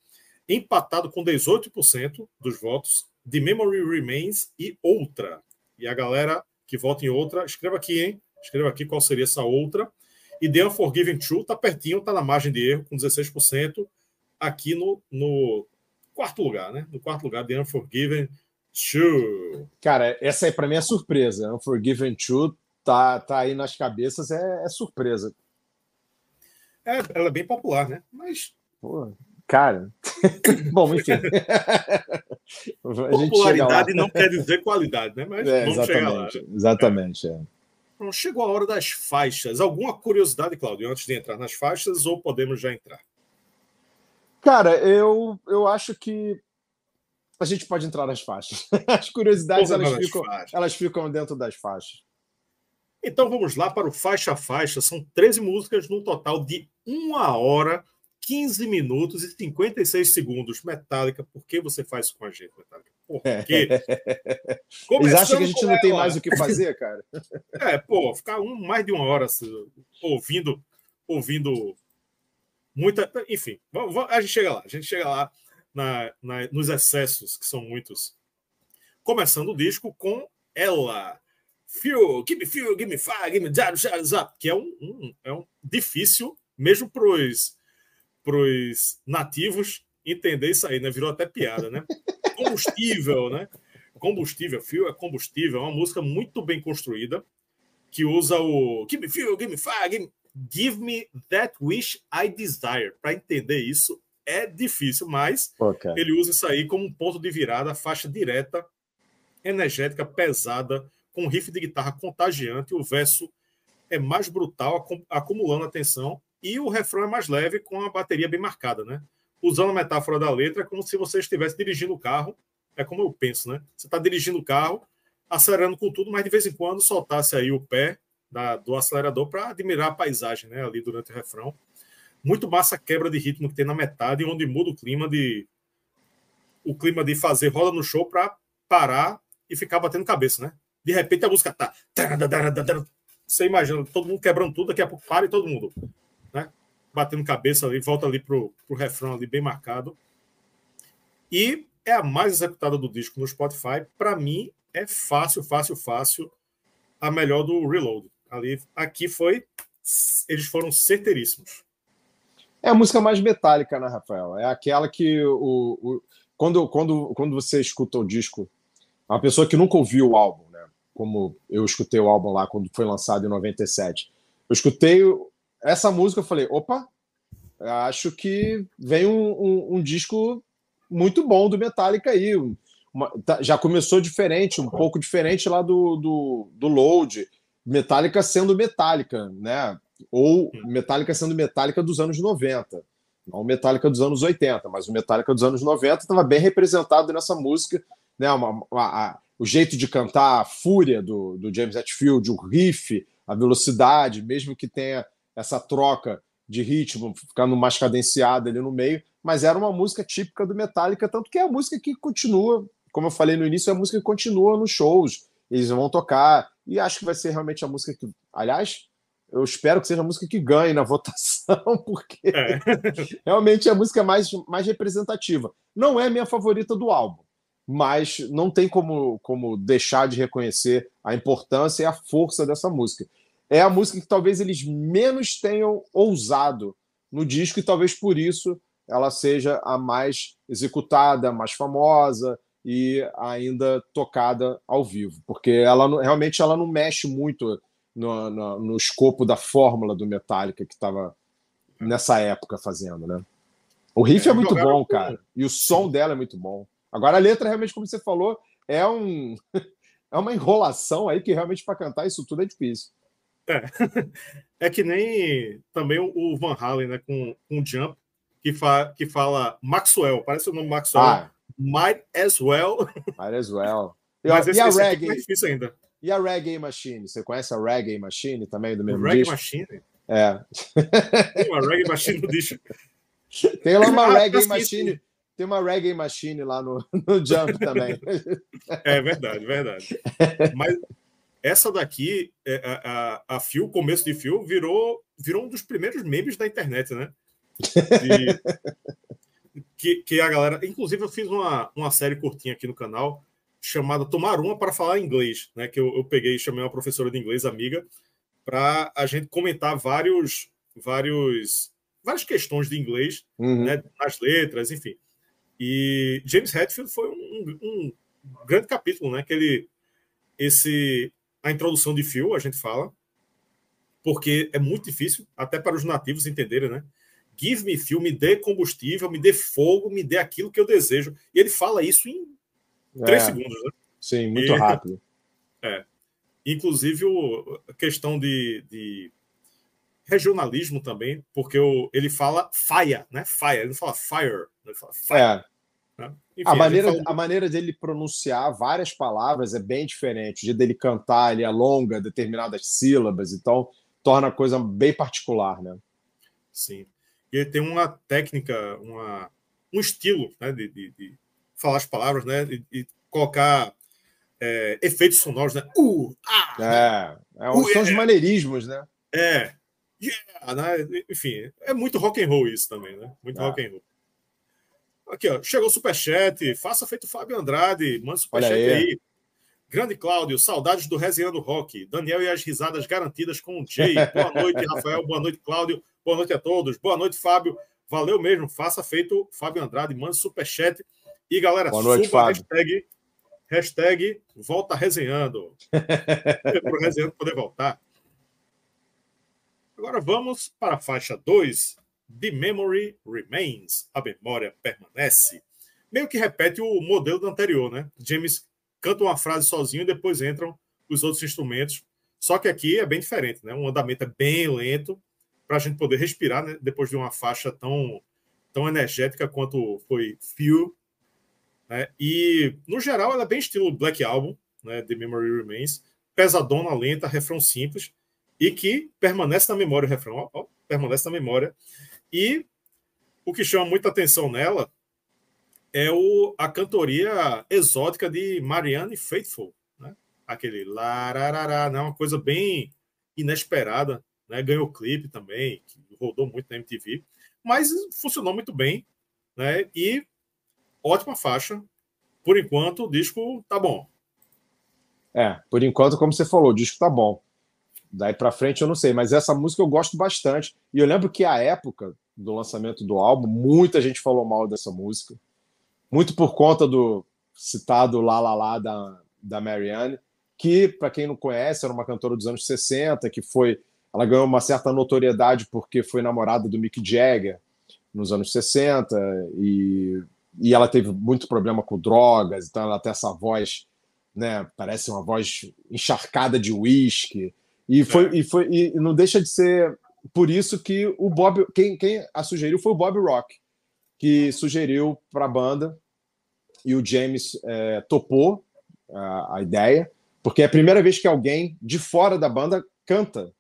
Empatado com 18% dos votos, The Memory Remains e outra. E a galera que vota em outra, escreva aqui, hein? Escreva aqui qual seria essa outra. E The Unforgiven 2 tá pertinho, tá na margem de erro, com 16%, aqui no, no quarto lugar, né? No quarto lugar, The Unforgiven 2. Cara, essa aí para mim é surpresa. Unforgiven 2 tá, tá aí nas cabeças, é, é surpresa. É, ela é bem popular, né? Mas. Pô, cara. Bom, enfim. Popularidade não quer dizer qualidade, né? Mas é, vamos chegar lá. Exatamente, é. Bom, chegou a hora das faixas. Alguma curiosidade, Claudio, antes de entrar nas faixas, ou podemos já entrar? Cara, eu, eu acho que a gente pode entrar nas faixas. As curiosidades elas ficam, elas ficam dentro das faixas. Então vamos lá para o faixa a faixa. São 13 músicas no total de 1 hora, 15 minutos e 56 segundos. Metallica, por que você faz isso com a gente, Metallica? Por quê? Eles acham que a gente não ela. tem mais o que fazer, cara? É, pô, ficar um, mais de uma hora ouvindo, ouvindo muita. Enfim, a gente chega lá. A gente chega lá na, na, nos excessos, que são muitos. Começando o disco com ela Feel, give me give me fire, give me jab, jab, que é um, um, é um difícil, mesmo para os nativos, entender isso aí, né? Virou até piada, né? Combustível, né? Combustível, fio é combustível, é uma música muito bem construída, que usa o give me feel, give me fire, give me, give me that wish I desire. Para entender isso é difícil, mas okay. ele usa isso aí como um ponto de virada, faixa direta, energética, pesada, com riff de guitarra contagiante, o verso é mais brutal, acumulando atenção, e o refrão é mais leve, com a bateria bem marcada, né? Usando a metáfora da letra, é como se você estivesse dirigindo o carro, é como eu penso, né? Você está dirigindo o carro, acelerando com tudo, mas de vez em quando soltasse aí o pé da, do acelerador para admirar a paisagem, né? Ali durante o refrão. Muito massa a quebra de ritmo que tem na metade, onde muda o clima de o clima de fazer roda no show para parar e ficar batendo cabeça, né? De repente a música tá. Você imagina, todo mundo quebrando tudo, daqui a pouco para e todo mundo, né? Batendo cabeça ali, volta ali pro, pro refrão ali bem marcado. E é a mais executada do disco no Spotify. Para mim, é fácil, fácil, fácil a melhor do Reload. Ali, aqui foi. Eles foram certeiríssimos. É a música mais metálica, né, Rafael? É aquela que o, o, quando, quando, quando você escuta o disco, uma pessoa que nunca ouviu o álbum, como eu escutei o álbum lá quando foi lançado em 97. Eu escutei essa música, eu falei, opa, acho que vem um, um, um disco muito bom do Metallica aí. Uma, tá, já começou diferente, um pouco diferente lá do, do, do Load. Metallica sendo Metallica, né? Ou Metallica sendo Metallica dos anos 90. Não Metallica dos anos 80, mas o Metallica dos anos 90 estava bem representado nessa música. Né? Uma, uma, uma, o jeito de cantar, a fúria do, do James Hetfield, o riff, a velocidade, mesmo que tenha essa troca de ritmo, ficando mais cadenciada ali no meio, mas era uma música típica do Metallica, tanto que é a música que continua, como eu falei no início, é a música que continua nos shows, eles vão tocar, e acho que vai ser realmente a música que, aliás, eu espero que seja a música que ganhe na votação, porque é. realmente é a música mais, mais representativa. Não é minha favorita do álbum, mas não tem como, como deixar de reconhecer a importância e a força dessa música. É a música que talvez eles menos tenham ousado no disco e talvez por isso ela seja a mais executada, mais famosa e ainda tocada ao vivo, porque ela realmente ela não mexe muito no, no, no escopo da fórmula do Metallica que estava nessa época fazendo, né? O riff é, é muito bom, cara, e o som dela é muito bom. Agora a letra, realmente, como você falou, é um é uma enrolação aí que realmente para cantar isso tudo é difícil. É. é que nem também o Van Halen, né, com um Jump, que, fa, que fala Maxwell, parece o nome Maxwell. Ah. Might as well. Might as well. E, Mas esse, e a esse reggae, é difícil ainda. E a Reggae Machine? Você conhece a Reggae Machine também do mesmo Reggae disco? Machine? É. Tem uma Reggae Machine no disco. Tem lá uma ah, Reggae Machine tem uma reggae machine lá no, no Jump também. É verdade, verdade. Mas essa daqui, é, a, a, a Phil, começo de Phil, virou, virou um dos primeiros memes da internet, né? De, que, que a galera. Inclusive, eu fiz uma, uma série curtinha aqui no canal chamada Tomar Uma para Falar Inglês, né? Que eu, eu peguei e chamei uma professora de inglês, amiga, para a gente comentar vários, vários, várias questões de inglês, uhum. né? Nas letras, enfim. E James Hetfield foi um, um, grande capítulo, né? Que ele, esse, a introdução de Phil, a gente fala, porque é muito difícil, até para os nativos entenderem, né? Give me Phil, me dê combustível, me dê fogo, me dê aquilo que eu desejo. E ele fala isso em três é, segundos, né? Sim, muito e, rápido. É. Inclusive, a questão de, de regionalismo também, porque o, ele fala fire, né? Fire, ele não fala fire, ele fala fire. É. Né? Enfim, a, maneira, fala... a maneira dele pronunciar várias palavras é bem diferente. O jeito dele cantar, ele alonga determinadas sílabas, então torna a coisa bem particular, né? Sim. E ele tem uma técnica, uma, um estilo né, de, de, de falar as palavras, né? E, e colocar é, efeitos sonoros, né? Uh, ah, é, é, uh, são é, os maneirismos, né? É, yeah, né? Enfim, é muito rock and roll isso também, né? Muito é. rock and roll. Aqui, ó, chegou o superchat, faça feito Fábio Andrade, manda superchat aí. aí. Grande Cláudio, saudades do Resenhando Rock. Daniel e as risadas garantidas com o Jay. Boa noite, Rafael. Boa noite, Cláudio. Boa noite a todos. Boa noite, Fábio. Valeu mesmo. Faça feito Fábio Andrade, manda superchat. E galera, Boa noite, suba Fábio. hashtag, hashtag volta resenhando. Para o resenhando poder voltar. Agora vamos para a faixa 2. The Memory Remains. A memória permanece. Meio que repete o modelo do anterior, né? James canta uma frase sozinho e depois entram os outros instrumentos. Só que aqui é bem diferente, né? O andamento é bem lento para a gente poder respirar, né? Depois de uma faixa tão, tão energética quanto foi Few né? E, no geral, ela é bem estilo Black Album, né? The Memory Remains. Pesadona, lenta, refrão simples e que permanece na memória o refrão. Ó, ó, permanece na memória. E o que chama muita atenção nela é o, a cantoria exótica de Marianne Faithful. Né? Aquele lararará, né? uma coisa bem inesperada. Né? Ganhou clipe também, rodou muito na MTV, mas funcionou muito bem. Né? E ótima faixa. Por enquanto, o disco tá bom. É, por enquanto, como você falou, o disco tá bom. Daí para frente eu não sei, mas essa música eu gosto bastante. E eu lembro que a época do lançamento do álbum, muita gente falou mal dessa música. Muito por conta do citado Lá Lá Lá da, da Marianne, que, para quem não conhece, era uma cantora dos anos 60, que foi. Ela ganhou uma certa notoriedade porque foi namorada do Mick Jagger nos anos 60 e e ela teve muito problema com drogas, então ela tem essa voz, né? Parece uma voz encharcada de uísque. E foi, é. e foi e não deixa de ser por isso que o Bob, quem, quem a sugeriu foi o Bob Rock, que sugeriu para a banda e o James é, topou a, a ideia, porque é a primeira vez que alguém de fora da banda canta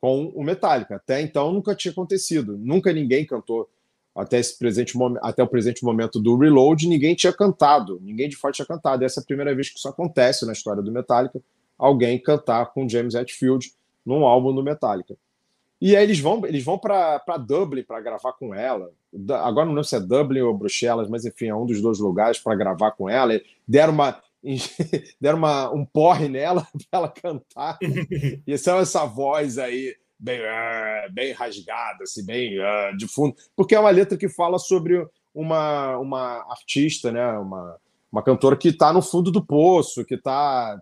com o Metallica. Até então nunca tinha acontecido, nunca ninguém cantou até esse presente até o presente momento do Reload, ninguém tinha cantado, ninguém de fora tinha cantado. essa é a primeira vez que isso acontece na história do Metallica, alguém cantar com James Hetfield num álbum do Metallica. E aí eles vão, eles vão para Dublin para gravar com ela. Agora não lembro se é Dublin ou Bruxelas, mas enfim, é um dos dois lugares para gravar com ela. Deram uma deram uma, um porre nela para ela cantar. e essa, essa voz aí bem, uh, bem rasgada, assim, bem uh, de fundo, porque é uma letra que fala sobre uma, uma artista, né, uma, uma cantora que está no fundo do poço, que está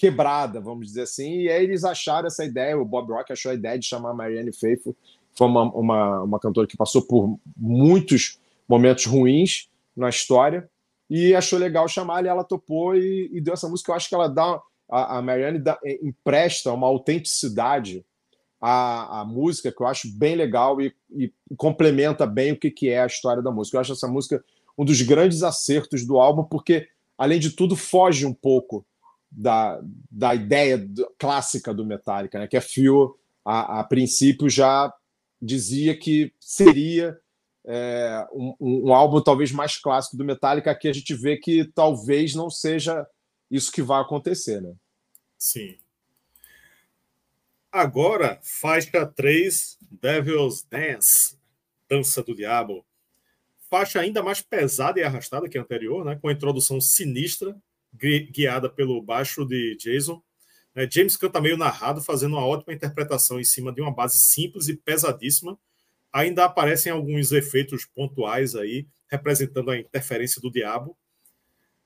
quebrada, vamos dizer assim, e aí eles acharam essa ideia, o Bob Rock achou a ideia de chamar Marianne Faithfull, foi uma, uma, uma cantora que passou por muitos momentos ruins na história, e achou legal chamar, e ela topou e, e deu essa música. Eu acho que ela dá, a, a Marianne dá, empresta uma autenticidade a música, que eu acho bem legal e, e, complementa bem o que, que é a história da música. Eu acho essa música um dos grandes acertos do álbum, porque, além de tudo, foge um pouco da, da ideia do, clássica do Metallica, né? que a Phil, a, a princípio, já dizia que seria é, um, um, álbum talvez mais clássico do Metallica, que a gente vê que talvez não seja isso que vai acontecer, né? Sim. Agora, faixa 3, Devil's Dance, Dança do Diabo. Faixa ainda mais pesada e arrastada que a anterior, né? com a introdução sinistra, guiada pelo baixo de Jason. É, James canta meio narrado, fazendo uma ótima interpretação em cima de uma base simples e pesadíssima. Ainda aparecem alguns efeitos pontuais aí, representando a interferência do diabo.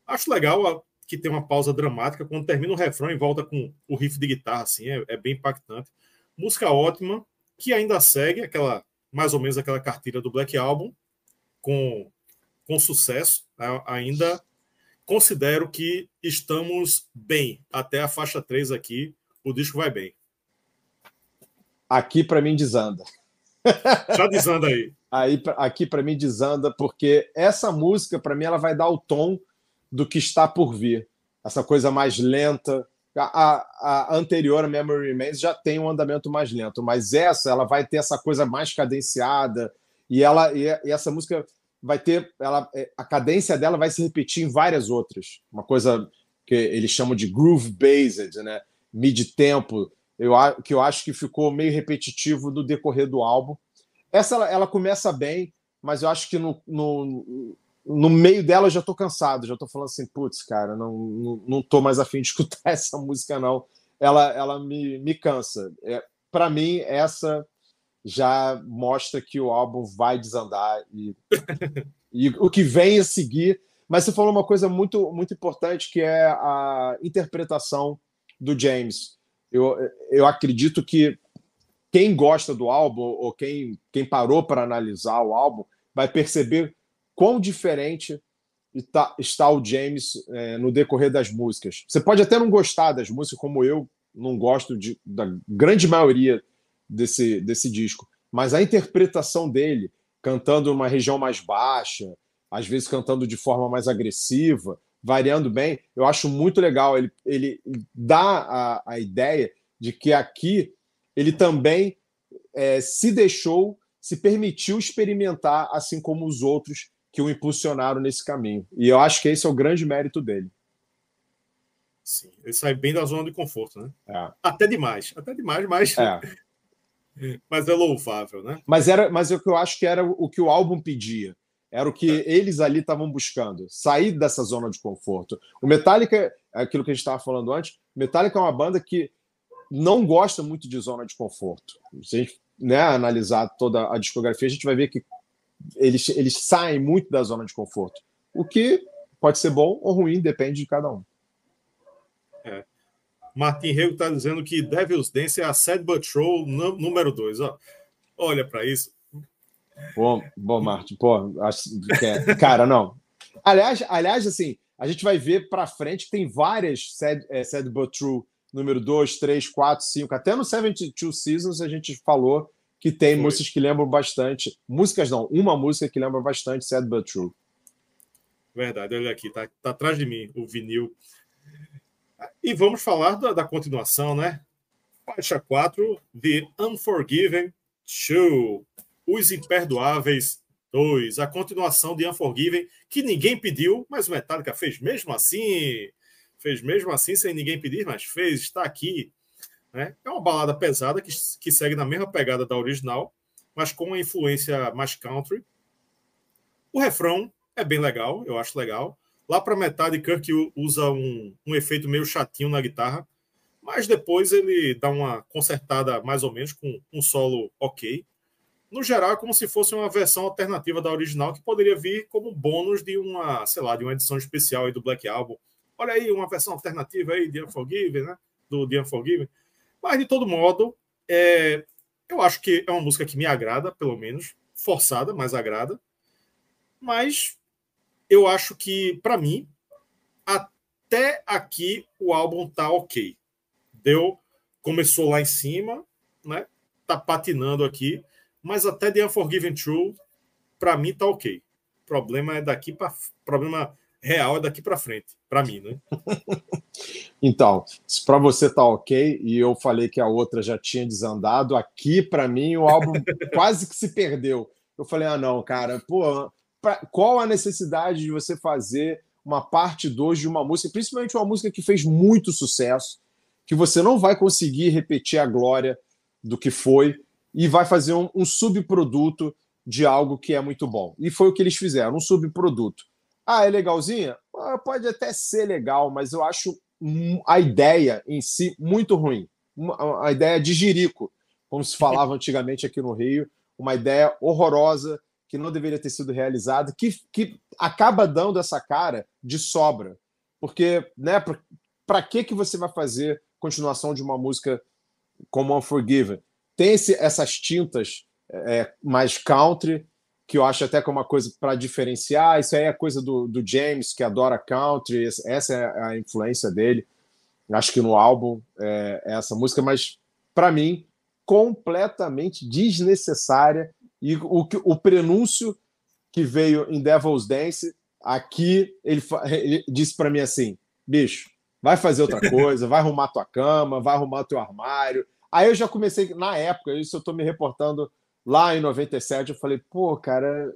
Acho legal que tem uma pausa dramática. Quando termina o refrão e volta com o riff de guitarra, assim, é, é, bem impactante. Música ótima, que ainda segue aquela, mais ou menos aquela cartilha do Black Album, com, com sucesso. Ainda considero que estamos bem. Até a faixa 3 aqui, o disco vai bem. Aqui para mim desanda. Já desanda aí. aí aqui para mim desanda, porque essa música, para mim, ela vai dar o tom do que está por vir. Essa coisa mais lenta. A, a, anterior, a Memory Remains, já tem um andamento mais lento, mas essa ela vai ter essa coisa mais cadenciada e ela e, e essa música vai ter ela é, a cadência dela vai se repetir em várias outras. Uma coisa que eles chamam de groove based, né? Mid tempo, eu que eu acho que ficou meio repetitivo no decorrer do álbum. Essa ela, ela começa bem, mas eu acho que no, no, no meio dela eu já tô cansado, já tô falando assim, putz, cara, não, não, não tô mais afim de escutar essa música, não. Ela, ela me, me cansa. É, para mim, essa já mostra que o álbum vai desandar e, e o que vem a seguir. Mas você falou uma coisa muito, muito importante que é a interpretação do James. Eu, eu acredito que quem gosta do álbum ou quem, quem parou para analisar o álbum vai perceber quão diferente está, está o James é, no decorrer das músicas. Você pode até não gostar das músicas, como eu não gosto de, da grande maioria desse, desse disco, mas a interpretação dele, cantando numa região mais baixa, às vezes cantando de forma mais agressiva, variando bem, eu acho muito legal. Ele, ele dá a, a ideia de que aqui ele também é, se deixou, se permitiu experimentar, assim como os outros que o impulsionaram nesse caminho. E eu acho que esse é o grande mérito dele. Sim, ele sai bem da zona de conforto, né? É. Até demais, até demais, mas é. mas é louvável, né? Mas era, mas é o que eu acho que era o que o álbum pedia. Era o que é. eles ali estavam buscando, sair dessa zona de conforto. O Metallica, é aquilo que a gente estava falando antes, Metallica é uma banda que não gosta muito de zona de conforto. Se a gente né, analisar toda a discografia, a gente vai ver que eles, eles saem muito da zona de conforto. O que pode ser bom ou ruim, depende de cada um. Martin Rego está dizendo que Devil's Dance é a Sad But True número 2. Olha para isso. Bom, bom, Martin. Pô, acho que é... Cara, não. Aliás, aliás, assim, a gente vai ver para frente que tem várias Sad, é, Sad But True número 2, 3, 4, 5. Até no 72 Seasons a gente falou que tem Foi. músicas que lembram bastante. Músicas não, uma música que lembra bastante Sad But True. Verdade, olha aqui, tá, tá atrás de mim o vinil. E vamos falar da, da continuação, né? Faixa 4, The Unforgiven 2, Os Imperdoáveis 2, a continuação de Unforgiven, que ninguém pediu, mas o Metallica fez mesmo assim, fez mesmo assim, sem ninguém pedir, mas fez, está aqui. Né? É uma balada pesada que, que segue na mesma pegada da original, mas com uma influência mais country. O refrão é bem legal, eu acho legal. Lá para metade, Kirk usa um, um efeito meio chatinho na guitarra, mas depois ele dá uma consertada mais ou menos com um solo ok. No geral, é como se fosse uma versão alternativa da original que poderia vir como bônus de uma, sei lá, de uma edição especial aí do Black Album. Olha aí, uma versão alternativa aí de Unforgiven, né? Do The Unforgiven. Mas, de todo modo, é, eu acho que é uma música que me agrada, pelo menos, forçada, mas agrada. Mas eu acho que, para mim, até aqui o álbum tá ok. Deu, começou lá em cima, né? Tá patinando aqui, mas até The Unforgiven True, para mim tá ok. O problema é daqui para problema real é daqui para frente, para mim, né? então, se para você tá ok e eu falei que a outra já tinha desandado, aqui para mim o álbum quase que se perdeu. eu falei: ah, não, cara, pô, pra, qual a necessidade de você fazer uma parte 2 de uma música, principalmente uma música que fez muito sucesso, que você não vai conseguir repetir a glória do que foi e vai fazer um, um subproduto de algo que é muito bom. E foi o que eles fizeram, um subproduto. Ah, é legalzinha? Ah, pode até ser legal, mas eu acho a ideia em si muito ruim. Uma, a ideia de jirico, como se falava antigamente aqui no Rio, uma ideia horrorosa que não deveria ter sido realizada, que, que acaba dando essa cara de sobra. Porque, né, para que, que você vai fazer continuação de uma música como Unforgiven? Tem esse, essas tintas é, mais country, que eu acho até que é uma coisa para diferenciar. Isso aí é coisa do, do James, que adora country, essa é a influência dele. Acho que no álbum é, é essa música, mas para mim, completamente desnecessária. E o, o prenúncio que veio em Devil's Dance, aqui ele, ele disse para mim assim: bicho, vai fazer outra coisa, vai arrumar tua cama, vai arrumar teu armário. Aí eu já comecei, na época, isso eu estou me reportando lá em 97, eu falei, pô, cara,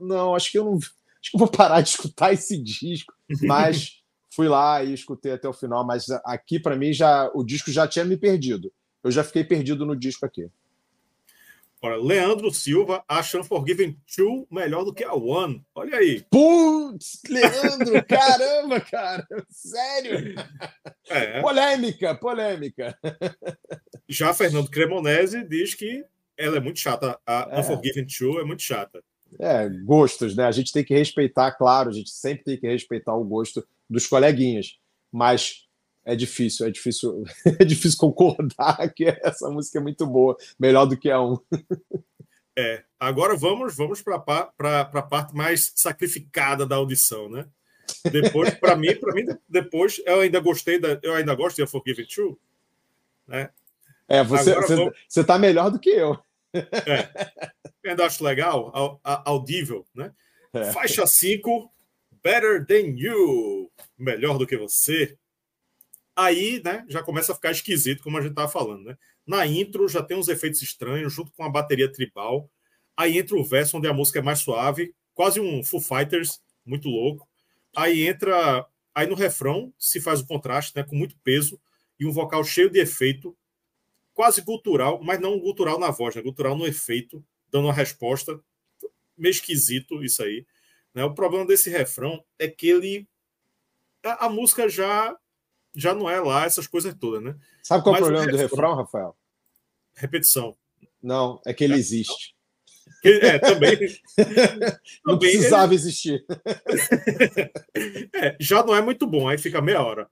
não, acho que eu não. Acho que eu vou parar de escutar esse disco. Mas fui lá e escutei até o final. Mas aqui, para mim, já o disco já tinha me perdido. Eu já fiquei perdido no disco aqui. Olha, Leandro Silva acha Unforgiven 2 melhor do que a One. Olha aí. Putz, Leandro, caramba, cara. Sério? É. Polêmica, polêmica. Já Fernando Cremonese diz que ela é muito chata. A é. Unforgiven 2 é muito chata. É, gostos, né? A gente tem que respeitar, claro, a gente sempre tem que respeitar o gosto dos coleguinhas, mas é difícil, é difícil, é difícil concordar que essa música é muito boa, melhor do que a um. É, agora vamos vamos para a parte mais sacrificada da audição, né? Depois, para mim, para mim, depois eu ainda gostei da, eu ainda gosto de Unforgiven 2, né? É, você, Agora, você, vamos... você tá melhor do que eu. É. Eu ainda acho legal, audível, né? É. Faixa 5, Better Than You, melhor do que você. Aí, né, já começa a ficar esquisito, como a gente tava falando, né? Na intro já tem uns efeitos estranhos, junto com a bateria tribal. Aí entra o verso, onde a música é mais suave, quase um Foo Fighters, muito louco. Aí entra. Aí no refrão se faz o contraste, né, com muito peso e um vocal cheio de efeito, quase gutural, mas não gutural na voz, né? gutural no efeito, dando uma resposta. Meio esquisito isso aí. Né? O problema desse refrão é que ele. A, a música já já não é lá essas coisas todas, né? Sabe qual é o problema do refrão, Rafael? Repetição. Não, é que ele existe. É, também. não também precisava ele... existir. é, já não é muito bom, aí fica meia hora.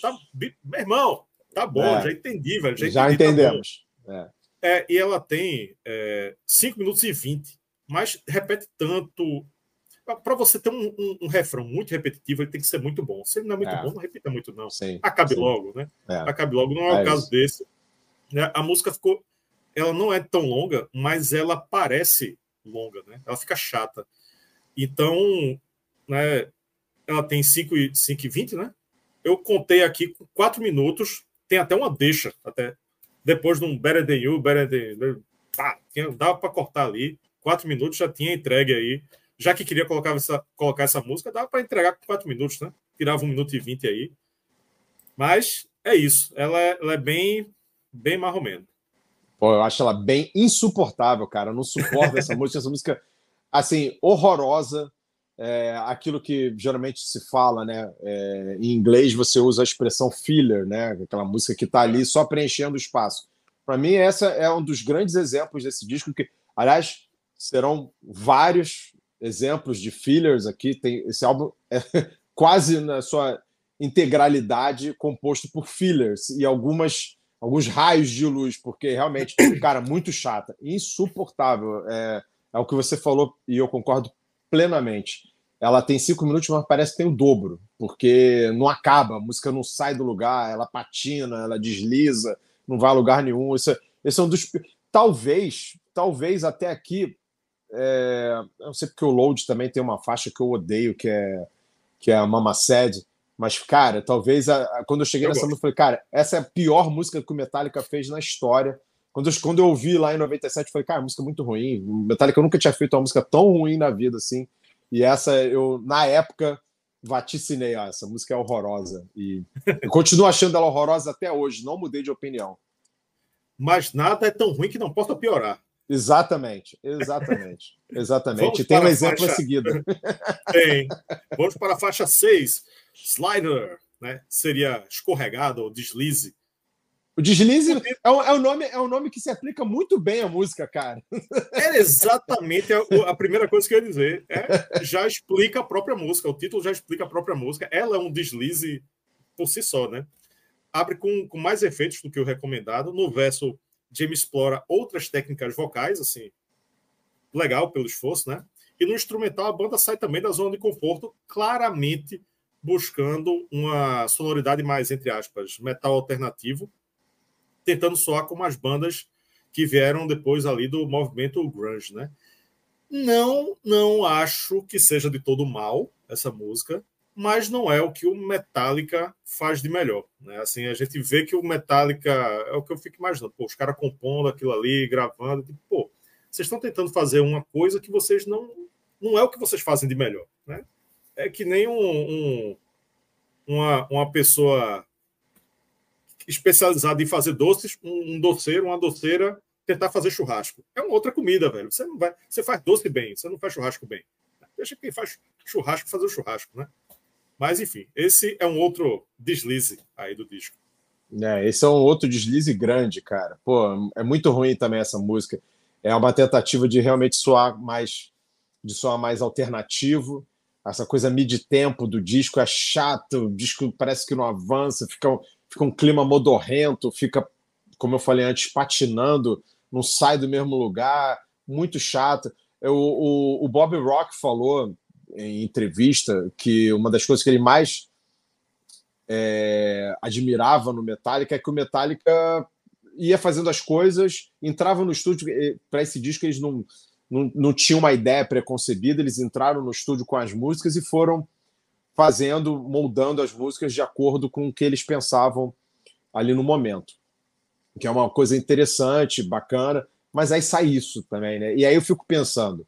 Tá, meu irmão, tá bom, é. já entendi, velho. Já, já entendi, tá entendemos. Tá é. e ela tem é, 5 minutos e 20, mas repete tanto. Para você ter um, um, um, refrão muito repetitivo, ele tem que ser muito bom. Se ele não é muito é. bom, não repita muito, não. Sim, Acabe sim. logo, né? É. Acabe logo. Não é, o caso desse. Né? A música ficou. Ela não é tão longa, mas ela parece longa, né? Ela fica chata. Então, né, ela tem 5 e, 5 e 20, né? Eu contei aqui com 4 minutos, tem até uma deixa, até depois de um Better Than You, Better Than... Pá, dava para cortar ali, 4 minutos já tinha entregue aí. Já que queria colocar essa, colocar essa música, dava para entregar com 4 minutos, né? Tirava 1 minuto e 20 aí. Mas é isso, ela é, ela é bem, bem marromeno. Pô, eu acho ela bem insuportável, cara. Eu não suporto essa música. Essa música, assim, horrorosa é, aquilo que geralmente se fala, né? É, em inglês você usa a expressão filler, né? Aquela música que está ali só preenchendo o espaço. Para mim, essa é um dos grandes exemplos desse disco, que, aliás, serão vários exemplos de fillers aqui. Tem esse álbum é quase na sua integralidade composto por fillers e algumas alguns raios de luz, porque realmente, cara, muito chata, insuportável. É, é o que você falou e eu concordo plenamente. Ela tem cinco minutos, mas parece que tem o dobro, porque não acaba, a música não sai do lugar, ela patina, ela desliza, não vai a lugar nenhum. Esse, é, esse é um dos. Talvez, talvez até aqui. É... Eu não sei porque o Load também tem uma faixa que eu odeio, que é, que é a Mama Said. Mas, cara, talvez a, a, quando eu cheguei eu nessa música, eu falei, cara, essa é a pior música que o Metallica fez na história. Quando eu, quando eu ouvi lá em 97, eu falei, cara, música é muito ruim. Metallica eu nunca tinha feito uma música tão ruim na vida assim. E essa, eu, na época, vaticinei, ah, essa música é horrorosa. E eu continuo achando ela horrorosa até hoje, não mudei de opinião. Mas nada é tão ruim que não possa piorar. Exatamente, exatamente, exatamente. Tem um exemplo faixa... a seguida. Tem. Vamos para a faixa 6, Slider, né? Seria escorregado ou deslize. O deslize é um, é, um nome, é um nome que se aplica muito bem à música, cara. É exatamente a, a primeira coisa que eu ia dizer. É, já explica a própria música. O título já explica a própria música. Ela é um deslize por si só, né? Abre com, com mais efeitos do que o recomendado. No verso, James explora outras técnicas vocais, assim, legal pelo esforço, né? E no instrumental, a banda sai também da zona de conforto, claramente buscando uma sonoridade mais, entre aspas, metal alternativo, tentando soar como as bandas que vieram depois ali do movimento grunge, né? Não, não acho que seja de todo mal essa música, mas não é o que o Metallica faz de melhor, né? Assim, a gente vê que o Metallica é o que eu fico imaginando, pô, os caras compondo aquilo ali, gravando, tipo, pô, vocês estão tentando fazer uma coisa que vocês não não é o que vocês fazem de melhor, né? É que nem um, um uma, uma pessoa especializado em fazer doces, um doceiro, uma doceira, tentar fazer churrasco. É uma outra comida, velho. Você não vai, você faz doce bem, você não faz churrasco bem. Deixa quem faz churrasco fazer o churrasco, né? Mas enfim, esse é um outro deslize aí do disco. É, esse é um outro deslize grande, cara. Pô, é muito ruim também essa música. É uma tentativa de realmente soar mais, de soar mais alternativo. Essa coisa mid-tempo do disco é chato, o disco parece que não avança, fica fica um clima modorrento, fica, como eu falei antes, patinando, não sai do mesmo lugar, muito chato. Eu, o, o Bob Rock falou em entrevista que uma das coisas que ele mais é, admirava no Metallica é que o Metallica ia fazendo as coisas, entrava no estúdio para esse disco eles não, não, não tinham uma ideia preconcebida, eles entraram no estúdio com as músicas e foram fazendo, moldando as músicas de acordo com o que eles pensavam ali no momento. Que é uma coisa interessante, bacana, mas aí sai isso também, né? E aí eu fico pensando,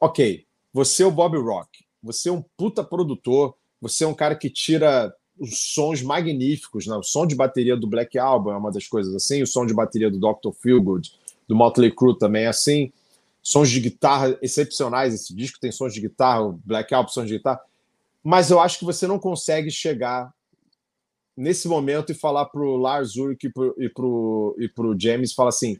ok, você é o Bob Rock, você é um puta produtor, você é um cara que tira os sons magníficos, né? O som de bateria do Black Album é uma das coisas assim, o som de bateria do Dr. Feelgood, do Motley Crue também é assim, sons de guitarra excepcionais, esse disco tem sons de guitarra, Black Album sons de guitarra, mas eu acho que você não consegue chegar nesse momento e falar para o Lars Ulrich e para o e pro James falar assim,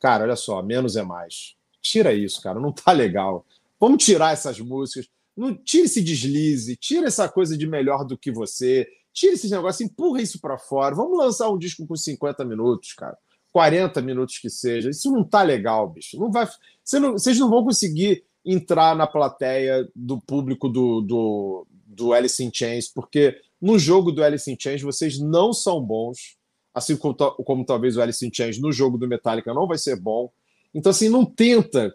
cara, olha só, menos é mais. Tira isso, cara, não tá legal. Vamos tirar essas músicas. Não, tira esse deslize, tira essa coisa de melhor do que você, tira esse negócio, empurra isso para fora. Vamos lançar um disco com 50 minutos, cara. 40 minutos que seja. Isso não tá legal, bicho. Não vai, você não, vocês não vão conseguir entrar na plateia do público do, do, do Alice in Chains, porque no jogo do Alice in Chains vocês não são bons, assim como, como talvez o Alice in Chains no jogo do Metallica não vai ser bom. Então, assim, não tenta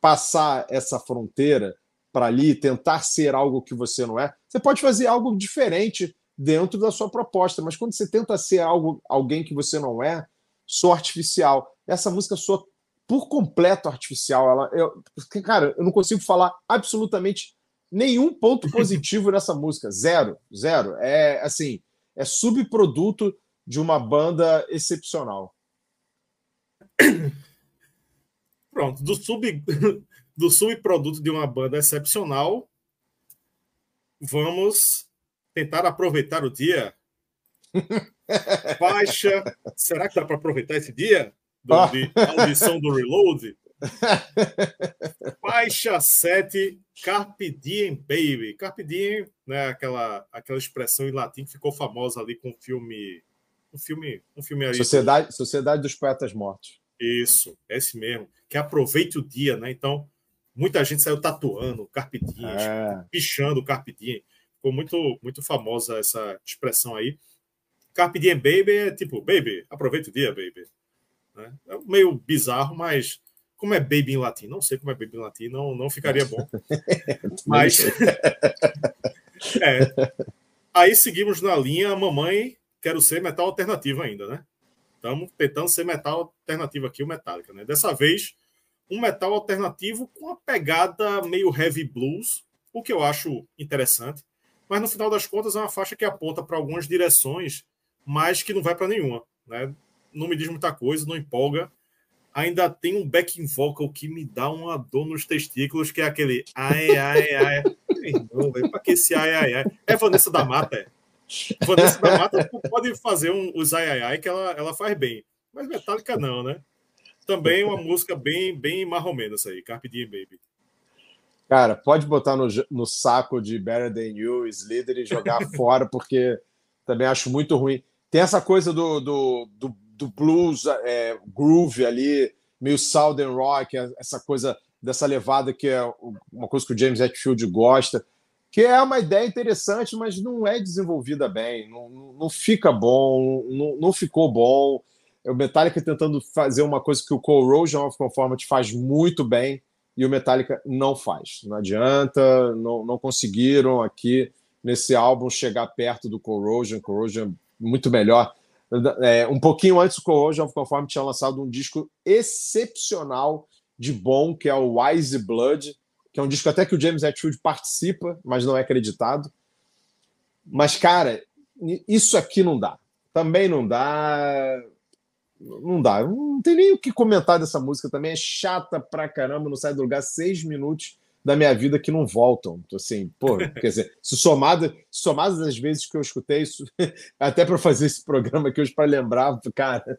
passar essa fronteira para ali, tentar ser algo que você não é. Você pode fazer algo diferente dentro da sua proposta, mas quando você tenta ser algo, alguém que você não é, soa artificial. Essa música soa por completo artificial. Ela, eu, cara, eu não consigo falar absolutamente nenhum ponto positivo nessa música. Zero, zero. É assim, é subproduto de uma banda excepcional. Pronto, do sub do subproduto de uma banda excepcional, vamos tentar aproveitar o dia. Baixa. Será que dá para aproveitar esse dia? Do, de audição do Reload? Faixa 7, Carpe Diem Baby. Carpe Diem, né, aquela, aquela expressão em latim que ficou famosa ali com o filme. Um filme, um filme aí. Sociedade, Sociedade dos Poetas Mortos. Isso, é esse mesmo. Que aproveite o dia, né? Então, muita gente saiu tatuando Carpe Diem, é. pichando Carpe Diem. Ficou muito, muito famosa essa expressão aí. Carpe Diem Baby é tipo, baby, aproveite o dia, baby. Né? É meio bizarro, mas como é baby em latim? Não sei como é baby em latim, não, não ficaria bom. Mas. é. Aí seguimos na linha Mamãe, quero ser metal alternativo ainda, né? Estamos tentando ser metal alternativo aqui, o Metallica, né? Dessa vez, um metal alternativo com uma pegada meio heavy blues, o que eu acho interessante. Mas no final das contas é uma faixa que aponta para algumas direções, mas que não vai para nenhuma, né? Não me diz muita coisa, não empolga. Ainda tem um backing vocal que me dá uma dor nos testículos, que é aquele ai, ai, ai. Não, para que esse ai, ai, ai? É Vanessa da Mata, é. Vanessa da Mata pode fazer um, os ai, ai, ai, que ela, ela faz bem. Mas Metallica não, né? Também uma música bem, bem marromena essa aí, Carpe Diem Baby. Cara, pode botar no, no saco de Better Than You, Slither e jogar fora, porque também acho muito ruim. Tem essa coisa do, do, do, do blues, é, groove ali, meio southern rock, essa coisa dessa levada que é uma coisa que o James Hetfield gosta que é uma ideia interessante, mas não é desenvolvida bem, não, não fica bom, não, não ficou bom. O Metallica tentando fazer uma coisa que o Corrosion of Conformity faz muito bem e o Metallica não faz. Não adianta, não, não conseguiram aqui nesse álbum chegar perto do Corrosion. Corrosion muito melhor. É, um pouquinho antes, o Corrosion of Conformity tinha lançado um disco excepcional de bom, que é o Wise Blood, que é um disco até que o James Hetfield participa, mas não é acreditado. Mas, cara, isso aqui não dá. Também não dá. Não dá. Não tem nem o que comentar dessa música também. É chata pra caramba, não sai do lugar seis minutos da minha vida que não voltam. Assim, pô, quer dizer, se somado, somadas as vezes que eu escutei isso, até para fazer esse programa aqui hoje para lembrar, cara,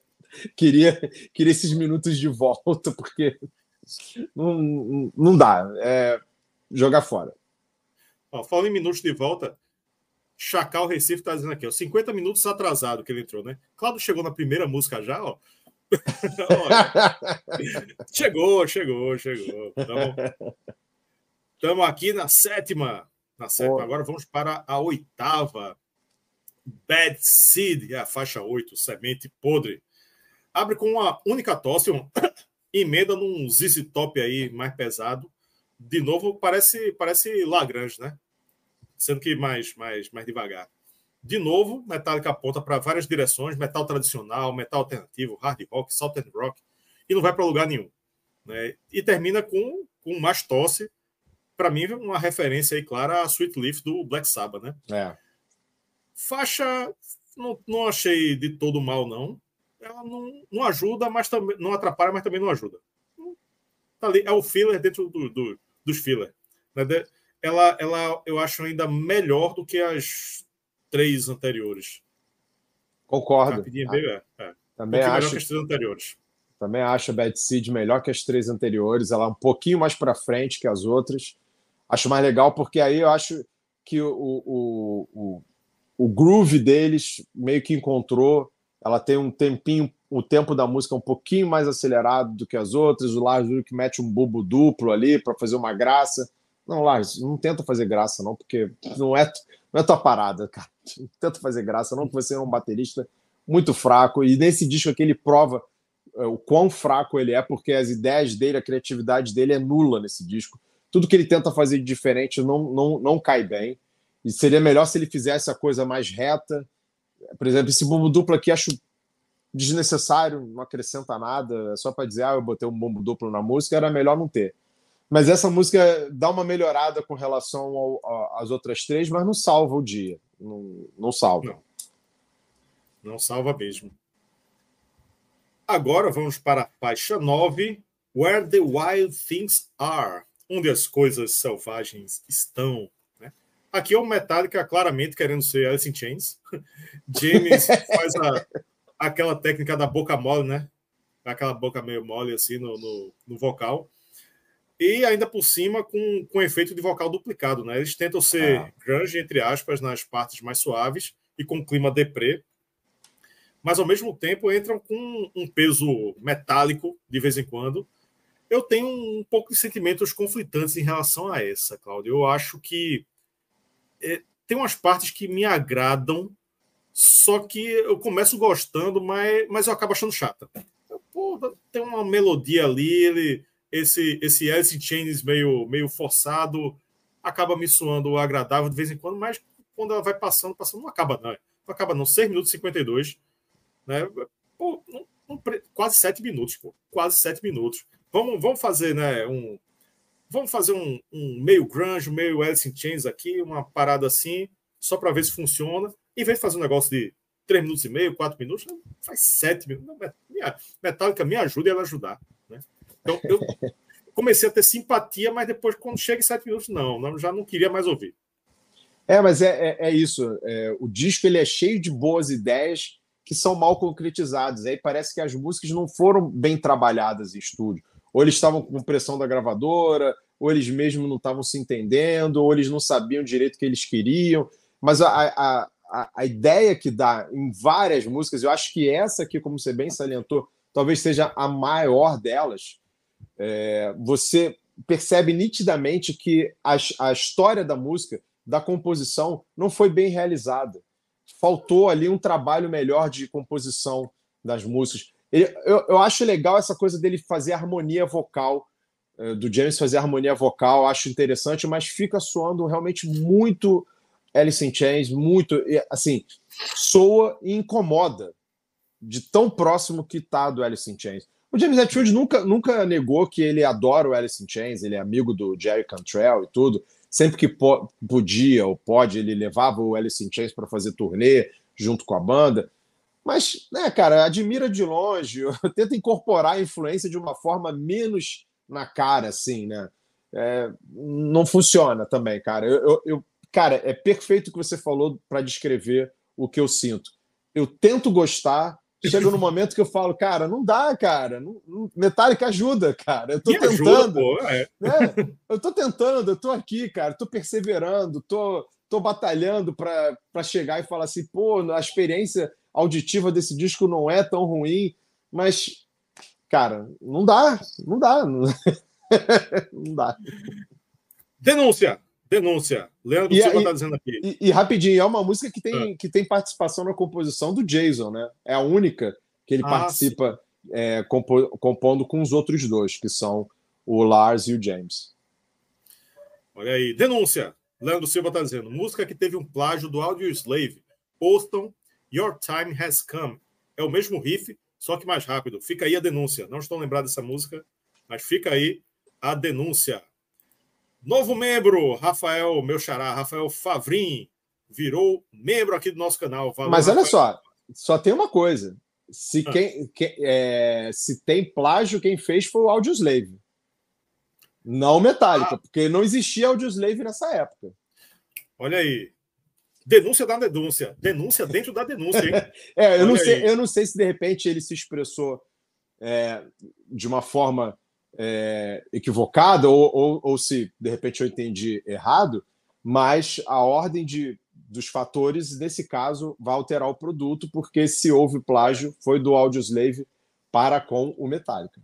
queria, queria esses minutos de volta, porque não, não dá. É jogar fora. Ó, falando em minutos de volta, Chacal Recife está dizendo aqui, ó, 50 minutos atrasado que ele entrou, né? Claro, chegou na primeira música já, ó. chegou, chegou, chegou. Estamos aqui na sétima. Na sétima. Agora vamos para a oitava. Bad Seed, é a faixa 8, semente podre. Abre com uma única tosse, um emenda num ZZ Top aí mais pesado. De novo, parece parece Lagrange, né? Sendo que mais, mais, mais devagar. De novo, Metallica aponta para várias direções: metal tradicional, metal alternativo, hard rock, southern rock, e não vai para lugar nenhum. Né? E termina com, com mais tosse. Para mim, uma referência aí clara a Sweet Leaf do Black Sabbath, né? É. Faixa, não, não achei de todo mal, não ela não, não ajuda, mas também não atrapalha, mas também não ajuda. Tá ali, é o filler dentro do, do, dos filler. Né? Ela, ela, eu acho ainda melhor do que as três anteriores. Concordo. é, é. Também acho. Melhor que as três anteriores. Também acho a Bad Seed melhor que as três anteriores. Ela é um pouquinho mais para frente que as outras. Acho mais legal porque aí eu acho que o, o, o, o groove deles meio que encontrou ela tem um tempinho, o tempo da música é um pouquinho mais acelerado do que as outras. O Lars que mete um bubo duplo ali para fazer uma graça. Não, Lars, não tenta fazer graça, não, porque não é, não é tua parada, cara. Não tenta fazer graça, não, porque você é um baterista muito fraco. E nesse disco aqui ele prova é, o quão fraco ele é, porque as ideias dele, a criatividade dele é nula nesse disco. Tudo que ele tenta fazer de diferente não, não, não cai bem. E seria melhor se ele fizesse a coisa mais reta, por exemplo, esse bumbo duplo aqui acho desnecessário, não acrescenta nada, é só para dizer, ah, eu botei um bumbo duplo na música, era melhor não ter. Mas essa música dá uma melhorada com relação às outras três, mas não salva o dia. Não, não salva. Não. não salva mesmo. Agora vamos para a faixa 9, Where the Wild Things Are, onde as coisas selvagens estão. Aqui é o Metallica claramente querendo ser Alice in Chains. James faz a, aquela técnica da boca mole, né? Aquela boca meio mole assim no, no, no, vocal. E ainda por cima com, com efeito de vocal duplicado, né? Eles tentam ser ah. grunge, entre aspas, nas partes mais suaves e com clima deprê. Mas ao mesmo tempo entram com um peso metálico de vez em quando. Eu tenho um pouco de sentimentos conflitantes em relação a essa, Cláudio. Eu acho que é, tem umas partes que me agradam, só que eu começo gostando, mas, mas eu acabo achando chata. Pô, tem uma melodia ali, ele, esse, esse Alice Chains meio, meio forçado, acaba me suando agradável de vez em quando, mas quando ela vai passando, passando, não acaba não. Não acaba não. 6 minutos e 52. Né? Pô, quase sete minutos, pô. Quase sete minutos. Vamos, vamos fazer, né? Um, vamos fazer um, um meio grunge, meio Alice in Chains aqui, uma parada assim, só para ver se funciona. Em vez de fazer um negócio de três minutos e meio, quatro minutos, faz sete minutos. Minha, Metallica me ajuda e ela ajudar. Né? Então, eu comecei a ter simpatia, mas depois, quando chega em sete minutos, não, não já não queria mais ouvir. É, mas é, é, é isso. É, o disco ele é cheio de boas ideias que são mal concretizadas. Aí parece que as músicas não foram bem trabalhadas em estúdio. Ou eles estavam com pressão da gravadora, ou eles mesmo não estavam se entendendo, ou eles não sabiam direito o que eles queriam. Mas a, a, a, ideia que dá em várias músicas, eu acho que essa aqui, como você bem salientou, talvez seja a maior delas. É, você percebe nitidamente que a, a história da música, da composição, não foi bem realizada faltou ali um trabalho melhor de composição das músicas. Ele, eu, eu acho legal essa coisa dele fazer harmonia vocal, eh, do James fazer harmonia vocal, acho interessante, mas fica soando realmente muito Alice in Chains, muito, assim, soa e incomoda de tão próximo que tá do Alice in Chains. O James Hetfield nunca, nunca negou que ele adora o Alice in Chains, ele é amigo do Jerry Cantrell e tudo, sempre que po podia ou pode, ele levava o Alice in Chains para fazer turnê junto com a banda. Mas, né, cara, admira de longe, tenta incorporar a influência de uma forma menos na cara, assim, né? É, não funciona também, cara. Eu, eu, eu, cara, é perfeito o que você falou para descrever o que eu sinto. Eu tento gostar, chega no momento que eu falo, cara, não dá, cara. Não, não, Metallica ajuda, cara. Eu tô Me tentando. Ajuda, é. é. eu tô tentando, eu tô aqui, cara, tô perseverando, tô, tô batalhando para chegar e falar assim, pô, a experiência auditiva desse disco não é tão ruim, mas, cara, não dá, não dá. Não, dá. Denúncia! Denúncia. Leandro e, Silva está dizendo aqui. E, e, rapidinho, é uma música que tem, ah. que tem participação na composição do Jason, né? É a única que ele ah, participa é, compo, compondo com os outros dois, que são o Lars e o James. Olha aí, denúncia. Leandro Silva está dizendo: música que teve um plágio do Audio Slave. Poston, Your Time Has Come. É o mesmo riff, só que mais rápido. Fica aí a denúncia. Não estou lembrado dessa música, mas fica aí a denúncia. Novo membro, Rafael, meu xará, Rafael Favrin, virou membro aqui do nosso canal. Valeu, Mas olha Rafael. só, só tem uma coisa. Se, ah. quem, quem é, se tem plágio, quem fez foi o Audioslave. Não Metallica, ah. porque não existia Audioslave nessa época. Olha aí. Denúncia da denúncia. Denúncia dentro da denúncia, hein? é, eu não, sei, eu não sei se de repente ele se expressou é, de uma forma é, equivocada ou, ou, ou, se de repente eu entendi errado, mas a ordem de, dos fatores, nesse caso, vai alterar o produto, porque se houve plágio, foi do Audioslave para com o Metallica.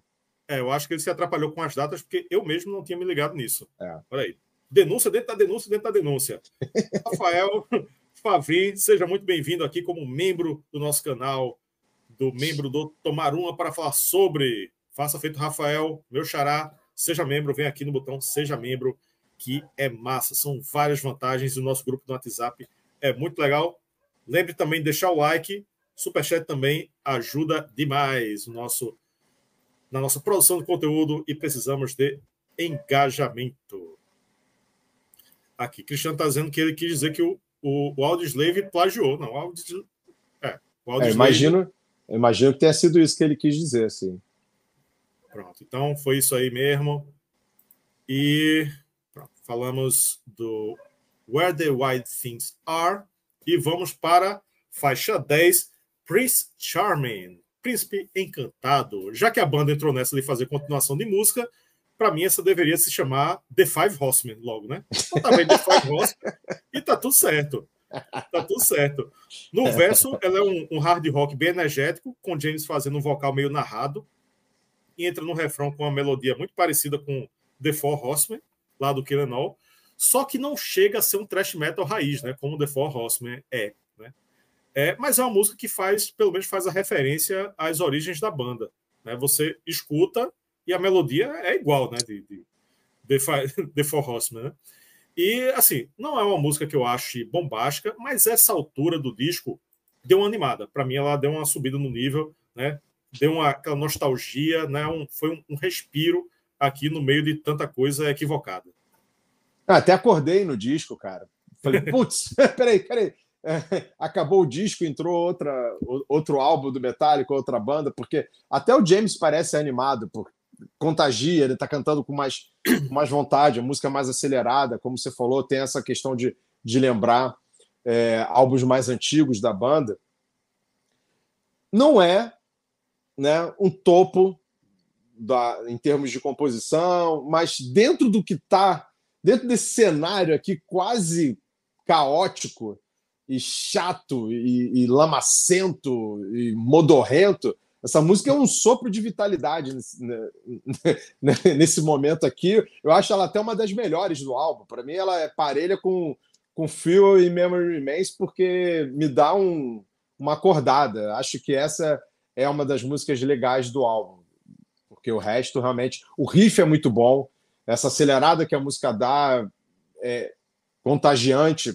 É, eu acho que ele se atrapalhou com as datas, porque eu mesmo não tinha me ligado nisso. É. Olha aí. Denúncia dentro da denúncia dentro da denúncia. Rafael Favri, seja muito bem-vindo aqui como membro do nosso canal, do membro do Tomar Uma, para falar sobre Faça feito Rafael, meu xará, seja membro, vem aqui no botão seja membro, que é massa. São várias vantagens e o nosso grupo no WhatsApp é muito legal. Lembre também de deixar o like, superchat também ajuda demais o nosso na nossa produção de conteúdo e precisamos de engajamento. Aqui, Cristiano está dizendo que ele quis dizer que o, o, o Audioslave plagiou. Não, o é, o Audioslave... é, imagino, imagino que tenha sido isso que ele quis dizer, assim. Pronto, então foi isso aí mesmo. E pronto, falamos do Where the White Things Are. E vamos para faixa 10, Prince Charming, Príncipe Encantado. Já que a banda entrou nessa de fazer continuação de música, para mim essa deveria se chamar The Five Horsemen logo, né? Então, tá The Five Horsemen e tá tudo certo. Tá tudo certo. No verso, ela é um, um hard rock bem energético, com James fazendo um vocal meio narrado, e entra no refrão com uma melodia muito parecida com The Four Horsemen, lá do Kill All, só que não chega a ser um thrash metal raiz, né, como The Four Horsemen é, né? É, mas é uma música que faz, pelo menos faz a referência às origens da banda, né? Você escuta e a melodia é igual, né, de, de, de The Four Horsemen, né? E assim, não é uma música que eu ache bombástica, mas essa altura do disco deu uma animada. Para mim ela deu uma subida no nível, né? deu uma aquela nostalgia, né? Um, foi um, um respiro aqui no meio de tanta coisa equivocada. Ah, até acordei no disco, cara. Falei, putz, peraí, peraí. É, acabou o disco, entrou outra, outro álbum do Metallica, outra banda, porque até o James parece animado, por, contagia, ele está cantando com mais, mais vontade, a música mais acelerada, como você falou, tem essa questão de, de lembrar é, álbuns mais antigos da banda. Não é né, um topo da, em termos de composição, mas dentro do que está, dentro desse cenário aqui quase caótico e chato e, e lamacento e modorrento, essa música é um sopro de vitalidade nesse, né, né, nesse, momento aqui. Eu acho ela até uma das melhores do álbum. Para mim, ela é parelha com, com Feel e Memory Remains, porque me dá um, uma acordada. Acho que essa é uma das músicas legais do álbum. Porque o resto, realmente. O riff é muito bom. Essa acelerada que a música dá é contagiante.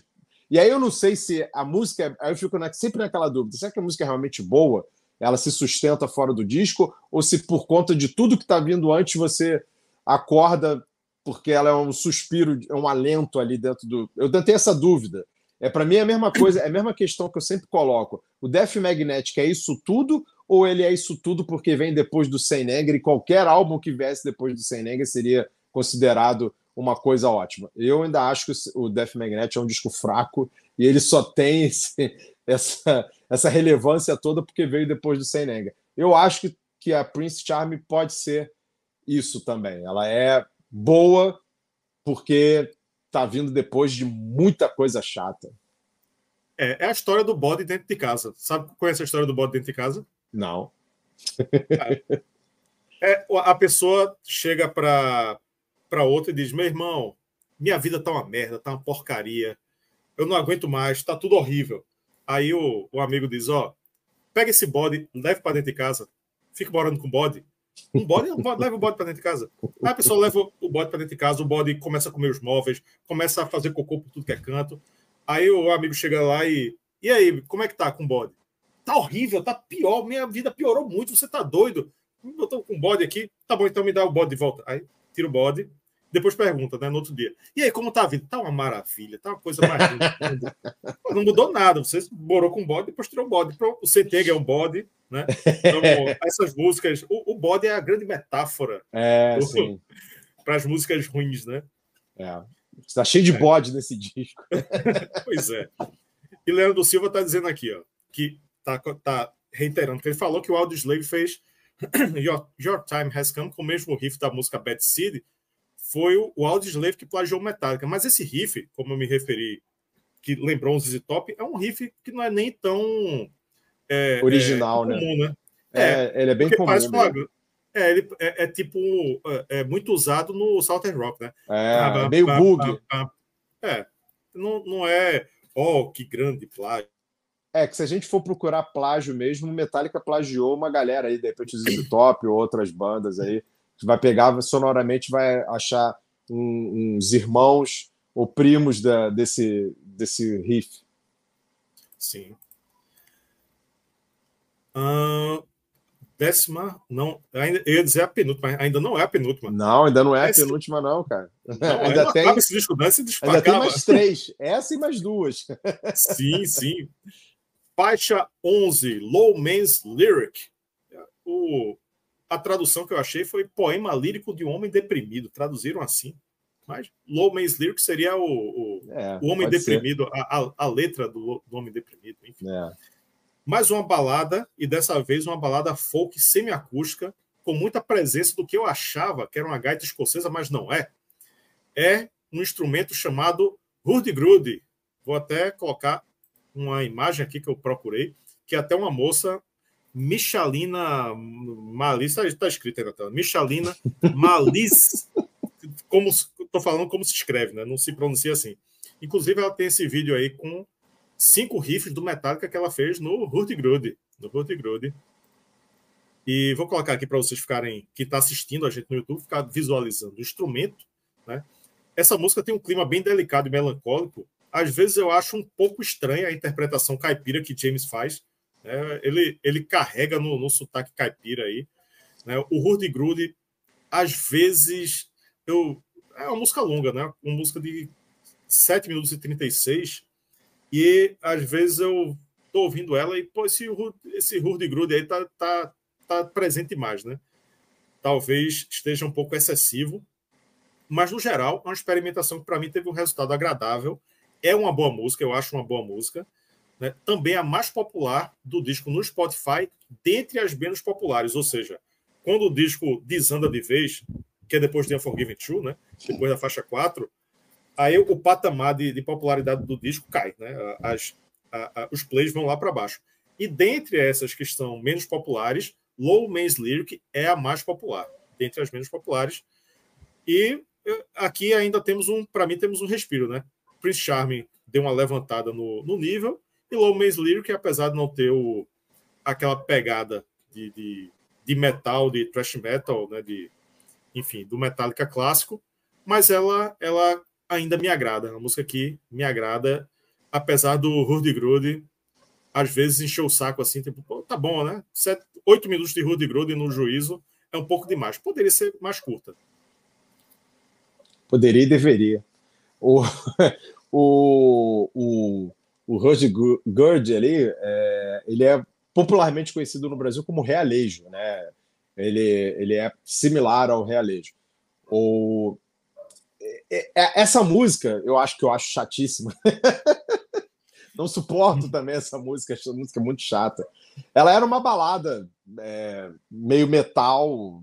E aí eu não sei se a música. Aí eu fico sempre naquela dúvida: será que a música é realmente boa? Ela se sustenta fora do disco, ou se por conta de tudo que está vindo antes você acorda porque ela é um suspiro, é um alento ali dentro do. Eu tenho essa dúvida. É para mim é a mesma coisa, é a mesma questão que eu sempre coloco. O Death Magnetic é isso tudo ou ele é isso tudo porque vem depois do Sem Negra e qualquer álbum que viesse depois do Sem Negra seria considerado uma coisa ótima. Eu ainda acho que o Death Magnetic é um disco fraco e ele só tem esse, essa, essa relevância toda porque veio depois do Sem Negra. Eu acho que, que a Prince Charm pode ser isso também. Ela é boa porque tá vindo depois de muita coisa chata. É, é a história do bode dentro de casa. Sabe, conhece a história do bode dentro de casa? Não. É, é a pessoa chega para para outra e diz: "Meu irmão, minha vida tá uma merda, tá uma porcaria. Eu não aguento mais, tá tudo horrível. Aí o, o amigo diz: Ó, pega esse bode, leve para dentro de casa, fica morando com bode. Um bode, leva o bode para dentro de casa. Aí a pessoa leva o bode para dentro de casa, o bode começa a comer os móveis, começa a fazer cocô por tudo que é canto. Aí o amigo chega lá e. E aí, como é que tá com o bode? Tá horrível, tá pior, minha vida piorou muito, você tá doido. Botou com bode aqui, tá bom, então me dá o bode de volta. Aí tira o bode, depois pergunta, né, no outro dia. E aí, como tá a vida? Tá uma maravilha, tá uma coisa mais linda. Não mudou nada. Você morou com bode, depois tirou bode. O Centega é um bode, né? Então, essas músicas. O, o, bode é a grande metáfora é, para as músicas ruins, né? É. Está cheio de é. bode nesse disco. pois é. E Leandro Silva está dizendo aqui, ó, que tá, tá reiterando que ele falou que o Audio Slave fez Your, Your Time Has Come com o mesmo riff da música Bad City foi o, o Audioslave que plagiou Metallica. Mas esse riff, como eu me referi, que lembrou um ZZ Top, é um riff que não é nem tão é, Original, é, comum, né? né? É, ele é bem comum. Parece uma, é, ele é, é tipo é, é, muito usado no Southern Rock, né? É, ah, meio bug. é, não, não é, oh, que grande plágio. É, que se a gente for procurar plágio mesmo, Metallica plagiou uma galera aí, de repente ZZ Top ou outras bandas aí vai pegar sonoramente, vai achar um, uns irmãos ou primos da, desse, desse riff. Sim. Uh, décima, não, ainda, eu ia dizer a penúltima, ainda não é a penúltima. Não, ainda não é a penúltima, não, cara. Não, ainda, tem, disco, não, ainda tem mais três, essa e mais duas. Sim, sim. Faixa 11, Low Man's Lyric. O, a tradução que eu achei foi poema lírico de um homem deprimido. Traduziram assim. Mas Low Man's Lyric seria o, o, é, o homem deprimido, a, a, a, letra do, do, homem deprimido. Enfim. É. Mais uma balada, e dessa vez uma balada folk semiacústica, com muita presença do que eu achava que era uma gaita escocesa, mas não é. É um instrumento chamado hurdy-gurdy. Vou até colocar uma imagem aqui que eu procurei, que até uma moça Michalina Malis, está tá escrito aí na tela, Michalina Malis, como estou falando como se escreve, né? não se pronuncia assim. Inclusive, ela tem esse vídeo aí com cinco riffs do Metallica que ela fez no Hurtigrud, no Hurtigrud. E vou colocar aqui para vocês ficarem, que está assistindo a gente no YouTube, ficar visualizando o instrumento. Né? Essa música tem um clima bem delicado e melancólico. Às vezes eu acho um pouco estranha a interpretação caipira que James faz, É, ele, ele carrega no, no sotaque caipira aí. Né? O Rudy Grude, às vezes, eu. É uma música longa, né? Uma música de 7 minutos e 36. E às vezes eu tô ouvindo ela e, pô, esse, esse Rudy Grude aí tá, tá, tá presente mais, né? Talvez esteja um pouco excessivo, mas no geral é uma experimentação que para mim teve um resultado agradável. É uma boa música, eu acho uma boa música. Né? Também a mais popular do disco no Spotify, dentre as menos populares, ou seja, quando o disco desanda de vez, que é depois de Unforgiven 2, né? depois da faixa 4, aí o patamar de, de popularidade do disco cai, né? As, a, a, os plays vão lá para baixo. E dentre essas que estão menos populares, Low Man's Lyric é a mais popular, dentre as menos populares. E aqui ainda temos um, para mim, temos um respiro, né? Prince Charming deu uma levantada no, no nível, e Low Man's Lyric, apesar de não ter o, aquela pegada de, de, de metal, de thrash metal, né? De, enfim, do Metallica clássico, mas ela, ela ainda me agrada. A música aqui me agrada, apesar do Rudy Grude às vezes encher o saco assim, tipo, pô, tá bom, né? Sete, oito minutos de Rudy Grude no juízo é um pouco demais. Poderia ser mais curta. Poderia e deveria. O, o, o, o Rudy Gurd ali, é, ele é popularmente conhecido no Brasil como realejo, né? Ele, ele é similar ao realejo. O, é, é, essa música, eu acho que eu acho chatíssima. Não suporto também essa música, essa música é muito chata. Ela era uma balada é, meio metal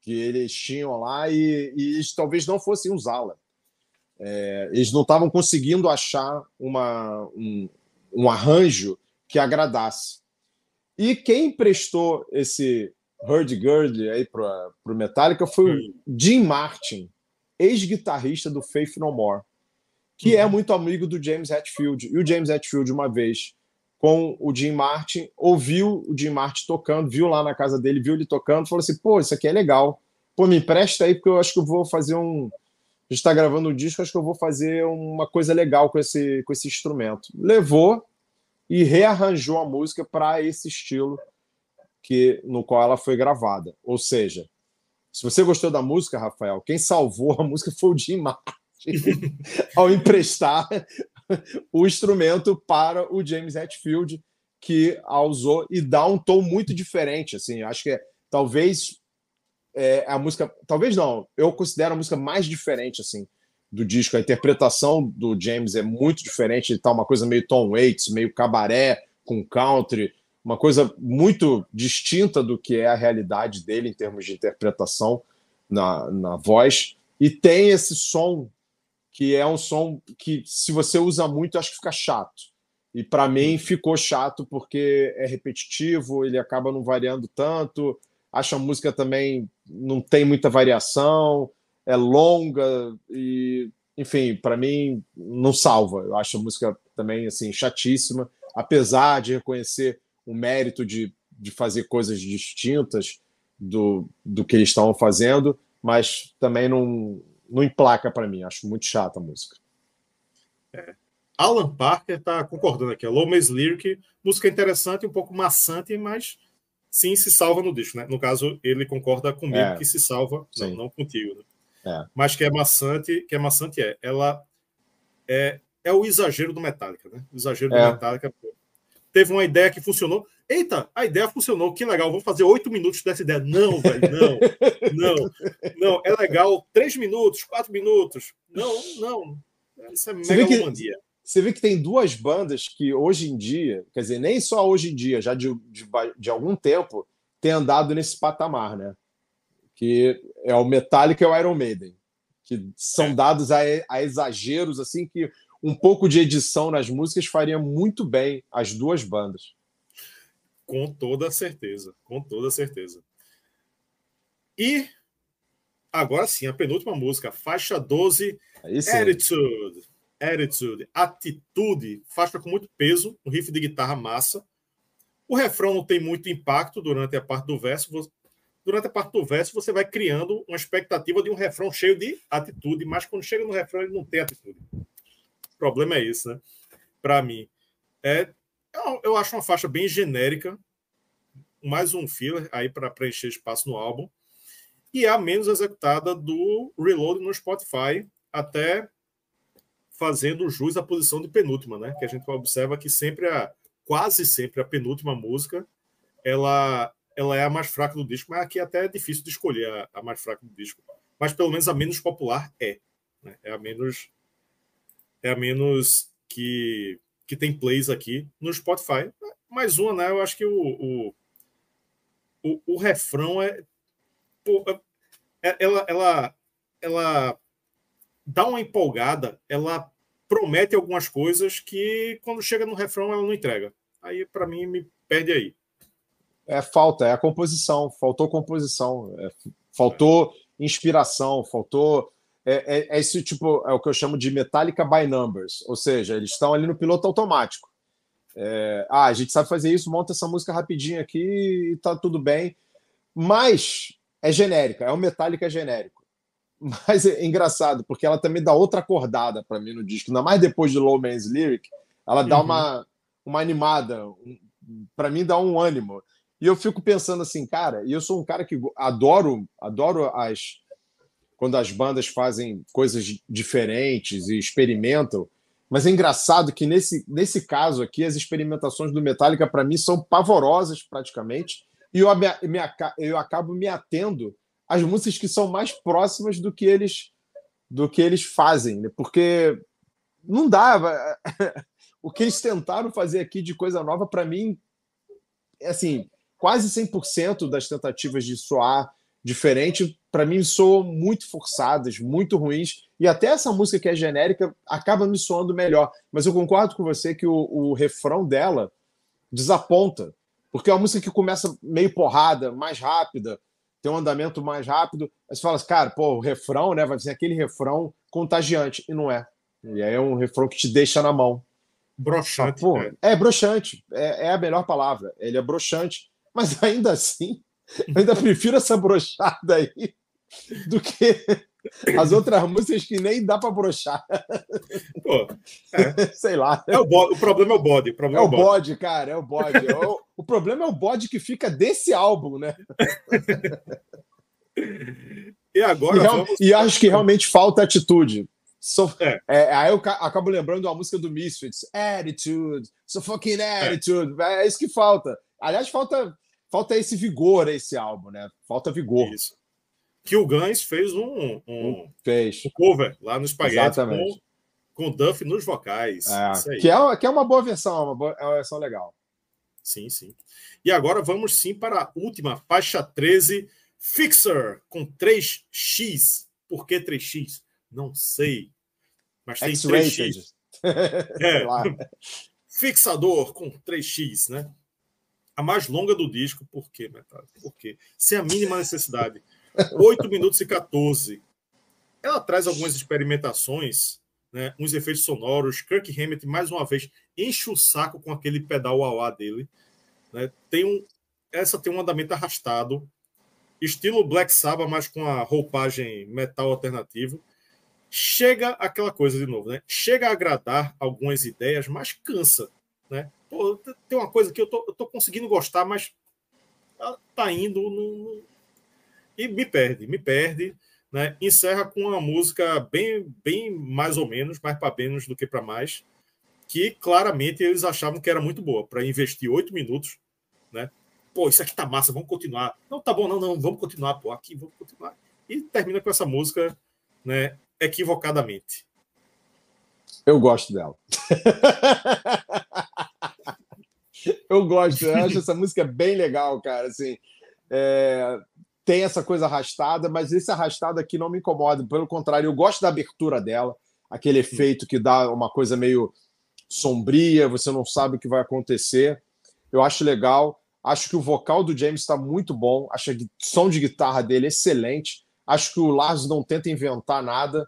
que eles tinham lá e, e talvez não fossem usá-la. É, eles não estavam conseguindo achar uma, um, um arranjo que agradasse. E quem emprestou esse Hurdy-Gurdy aí para o Metallica foi o Jim Martin, ex-guitarrista do Faith No More, que é uhum. é muito amigo do James Hetfield. E o James Hetfield, uma vez, com o Jim Martin, ouviu o Jim Martin tocando, viu lá na casa dele, viu ele tocando, falou assim: pô, isso aqui é legal. Pô, me empresta aí, porque eu acho que eu vou fazer um. A gente está gravando um disco, acho que eu vou fazer uma coisa legal com esse, com esse instrumento. Levou e rearranjou a música para esse estilo que no qual ela foi gravada. Ou seja, se você gostou da música, Rafael, quem salvou a música foi o Jim Martin ao emprestar o instrumento para o James Hetfield, que a usou e dá um tom muito diferente. Assim, acho que é, talvez é, a música, talvez não, eu considero a música mais diferente assim do disco. A interpretação do James é muito diferente, ele tá uma coisa meio Tom Waits, meio cabaré com country, uma coisa muito distinta do que é a realidade dele em termos de interpretação na, na voz. E tem esse som que é um som que, se você usa muito, acho que fica chato. E para mim ficou chato porque é repetitivo, ele acaba não variando tanto. Acho a música também não tem muita variação, é longa e, enfim, para mim não salva. Eu acho a música também assim chatíssima, apesar de reconhecer o mérito de, de fazer coisas distintas do, do que eles estavam fazendo, mas também não não emplaca para mim. Acho muito chata a música. É. Alan Parker está concordando aqui. Low Maze Lyric, música interessante, um pouco maçante, mas sim se salva no disco. Né? No caso, ele concorda comigo é. que se salva, não, não, contigo. Né? É. Mas que é maçante, que é maçante é. Ela é, é o exagero do Metallica, né? O exagero do é. Metallica. Teve uma ideia que funcionou. Eita, a ideia funcionou, que legal, vamos fazer oito minutos dessa ideia. Não, velho, não, não, não, é legal, três minutos, quatro minutos. Não, não, isso é megalomadia. Você vê que tem duas bandas que hoje em dia, quer dizer, nem só hoje em dia, já de, de, de algum tempo, tem andado nesse patamar, né? Que é o Metallica e o Iron Maiden, que são é. dados a, a exageros, assim, que um pouco de edição nas músicas faria muito bem as duas bandas. Com toda certeza, com toda certeza. E agora sim, a penúltima música, faixa 12, Attitude. Attitude, atitude, faixa com muito peso, um riff de guitarra massa. O refrão não tem muito impacto durante a parte do verso. Durante a parte do verso, você vai criando uma expectativa de um refrão cheio de atitude, mas quando chega no refrão, ele não tem atitude. O problema é isso, né? Para mim. É eu, eu acho uma faixa bem genérica, mais um filler aí para preencher espaço no álbum, e é a menos executada do Reload no Spotify, até fazendo jus à posição de penúltima, né? Que a gente observa que sempre a quase sempre a penúltima música ela ela é a mais fraca do disco, mas aqui até é difícil de escolher a, a mais fraca do disco, mas pelo menos a menos popular é, né? É a menos é a menos que que tem plays aqui no Spotify. Mais uma, né? Eu acho que o, o, o, o refrão é, pô, é ela ela ela dá uma empolgada, ela promete algumas coisas que quando chega no refrão ela não entrega. Aí para mim me perde aí. É falta, é a composição, faltou composição, é, faltou inspiração, faltou é, é, é, esse tipo, é o que eu chamo de Metallica by numbers, ou seja, eles estão ali no piloto automático. É, ah, a gente sabe fazer isso, monta essa música rapidinho aqui e tá tudo bem. Mas é genérica, é um Metallica genérico. Mas é engraçado, porque ela também dá outra acordada para mim no disco. Ainda mais depois de Low Man's Lyric, ela dá uhum. uma, uma animada, um, para mim dá um ânimo. E eu fico pensando assim, cara, e eu sou um cara que adoro, adoro as quando as bandas fazem coisas diferentes e experimentam. Mas é engraçado que nesse, nesse caso aqui, as experimentações do Metallica, para mim, são pavorosas praticamente. E eu, me, eu acabo me atendo as músicas que são mais próximas do que eles do que eles fazem, né? porque não dava. o que eles tentaram fazer aqui de coisa nova, para mim, é assim, quase 100% das tentativas de soar diferente, para mim, soam muito forçadas, muito ruins. E até essa música que é genérica acaba me soando melhor. Mas eu concordo com você que o, o refrão dela desaponta. Porque é uma música que começa meio porrada, mais rápida, tem um andamento mais rápido. Aí você fala assim, cara, pô, o refrão, né? Vai ser aquele refrão contagiante. E não é. E aí é um refrão que te deixa na mão. Broxante. Pô, é. é broxante. É, é, a melhor palavra. Ele é broxante. Mas ainda assim, eu ainda prefiro essa brochada aí do que as outras músicas que nem dá para brochar. Pô, é. Sei lá. É o, bode, o problema é o bode. O problema é o bode, bode cara. É o bode. É o, o problema é o bode que fica desse álbum, né? E agora. E, vamos... e acho que realmente falta atitude. So, é. É, aí eu acabo lembrando uma música do Misfits, Attitude, so fucking é. attitude. É. é isso que falta. Aliás, falta, falta esse vigor esse álbum, né? Falta vigor. Isso. Que o Guns fez um, um, fez. um cover lá no Spaghetti com, com o Duff nos vocais. É, que, é, que é uma boa versão, uma, boa, é uma versão legal. Sim, sim. E agora vamos sim para a última, faixa 13, Fixer, com 3x. Por que 3x? Não sei. Mas tem 3x. é. Fixador com 3x, né? A mais longa do disco, por quê, Metal? Por quê? Sem a mínima necessidade. 8 minutos e 14. Ela traz algumas experimentações, né, uns efeitos sonoros. Kirk Hammett, mais uma vez, enche o saco com aquele pedal wah dele. Né? Tem um, essa tem um andamento arrastado, estilo Black Sabbath, mas com a roupagem metal alternativo. Chega aquela coisa de novo, né? Chega a agradar algumas ideias, mas cansa, né? Pô, tem uma coisa que eu tô, eu tô conseguindo gostar, mas tá, tá indo no, e me perde, me perde. Né? Encerra com uma música bem, bem mais ou menos, mais para menos do que para mais, que claramente eles achavam que era muito boa para investir oito minutos, né? Pô, isso aqui tá massa, vamos continuar. Não, tá bom, não, não, vamos continuar, pô, aqui vamos continuar. E termina com essa música, né? Equivocadamente. Eu gosto dela. eu gosto, eu acho essa música bem legal, cara. Assim, é, tem essa coisa arrastada, mas esse arrastado aqui não me incomoda. Pelo contrário, eu gosto da abertura dela, aquele efeito que dá uma coisa meio sombria, você não sabe o que vai acontecer. Eu acho legal. Acho que o vocal do James está muito bom. Acho que o som de guitarra dele excelente. Acho que o Lars não tenta inventar nada.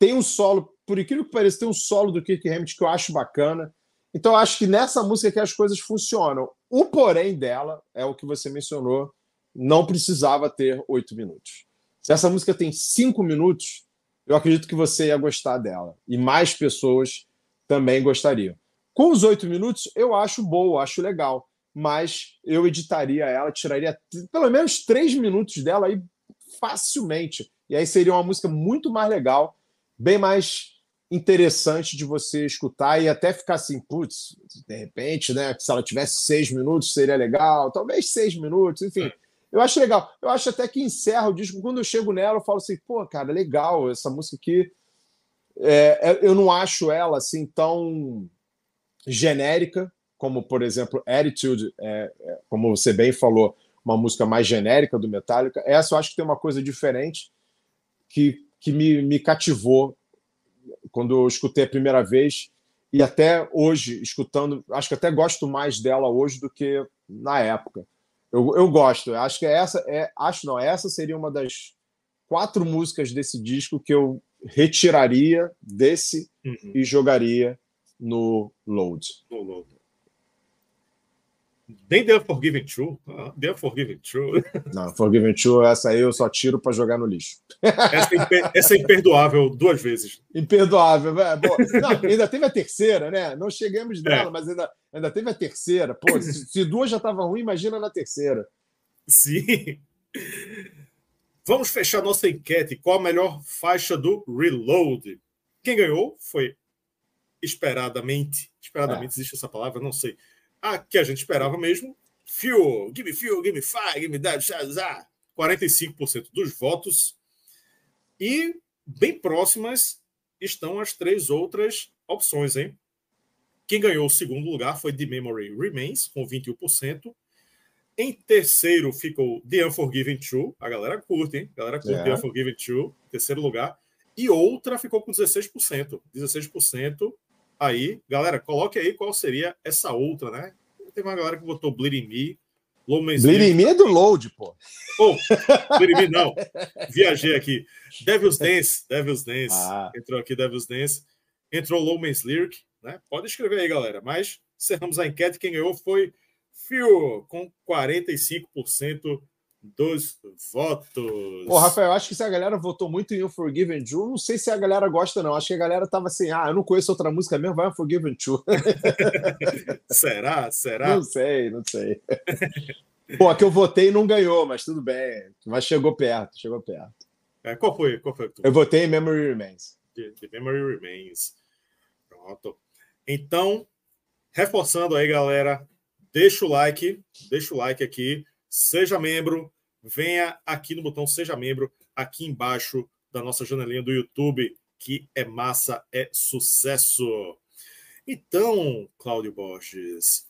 Tem um solo, por incrível que pareça, tem um solo do Kirk Hammett que eu acho bacana. Então, acho que nessa música que as coisas funcionam. O porém dela é o que você mencionou, não precisava ter oito minutos. Se essa música tem cinco minutos, eu acredito que você ia gostar dela. E mais pessoas também gostariam. Com os oito minutos, eu acho boa, acho legal. Mas eu editaria ela, tiraria pelo menos três minutos dela aí facilmente. E aí seria uma música muito mais legal, bem mais interessante de você escutar e até ficar assim, putz, de repente, né? Se ela tivesse seis minutos, seria legal, talvez seis minutos, enfim. Eu acho legal. Eu acho até que encerra o disco. Quando eu chego nela, eu falo assim, pô, cara, legal, essa música aqui. É, é eu não acho ela assim tão genérica, como, por exemplo, Attitude, é, é, como você bem falou, uma música mais genérica do Metallica. Essa eu acho que tem uma coisa diferente que, que me, me cativou quando eu escutei a primeira vez e até hoje, escutando, acho que até gosto mais dela hoje do que na época. Eu, eu gosto, acho que essa é, acho não, essa seria uma das quatro músicas desse disco que eu retiraria desse uhum. e jogaria no Load. No Load. Nem The Unforgiven True. Ah, The Unforgiven True. Não, Forgiven True, essa aí eu só tiro para jogar no lixo. Essa é, imper... essa é, imperdoável duas vezes. Imperdoável. É, não, ainda teve a terceira, né? Não chegamos nela, é. mas ainda, ainda teve a terceira. Pô, se, se duas já estavam ruim, imagina na terceira. Sim. Vamos fechar nossa enquete. Qual a melhor faixa do Reload? Quem ganhou foi esperadamente. Esperadamente é. existe essa palavra? Não sei a que a gente esperava mesmo. Fuel, give me fuel, give me fire, give me that, shazah. 45% dos votos. E bem próximas estão as três outras opções, hein? Quem ganhou o segundo lugar foi The Memory Remains, com 21%. Em terceiro ficou The Unforgiven 2. A galera curte, hein? A galera curte é. The Unforgiven 2, terceiro lugar. E outra ficou com 16%. 16% aí, galera, coloque aí qual seria essa outra, né? Tem uma galera que botou Bleeding Me, Low Bleeding Me é do Load, pô. Oh, Bleeding Me não. Viajei aqui. Devil's Dance, Devil's Dance. Ah. Entrou aqui Devil's Dance. Entrou Low Man's Lyric, né? Pode escrever aí, galera. Mas cerramos a enquete. Quem ganhou foi Fio, com 45% dos votos. Pô, Rafael, acho que se a galera votou muito em Unforgiven True, não sei se a galera gosta, não. Acho que a galera tava assim, ah, eu não conheço outra música mesmo, vai Unforgiven True. Será? Será? Não sei, não sei. Pô, a que eu votei não ganhou, mas tudo bem. Mas chegou perto, chegou perto. É, qual foi? Qual foi eu votei em Memory Remains. The, the Memory Remains. Pronto. Então, reforçando aí, galera, deixa o like, deixa o like aqui, seja membro, venha aqui no botão Seja Membro, aqui embaixo da nossa janelinha do YouTube, que é massa, é sucesso. Então, Cláudio Borges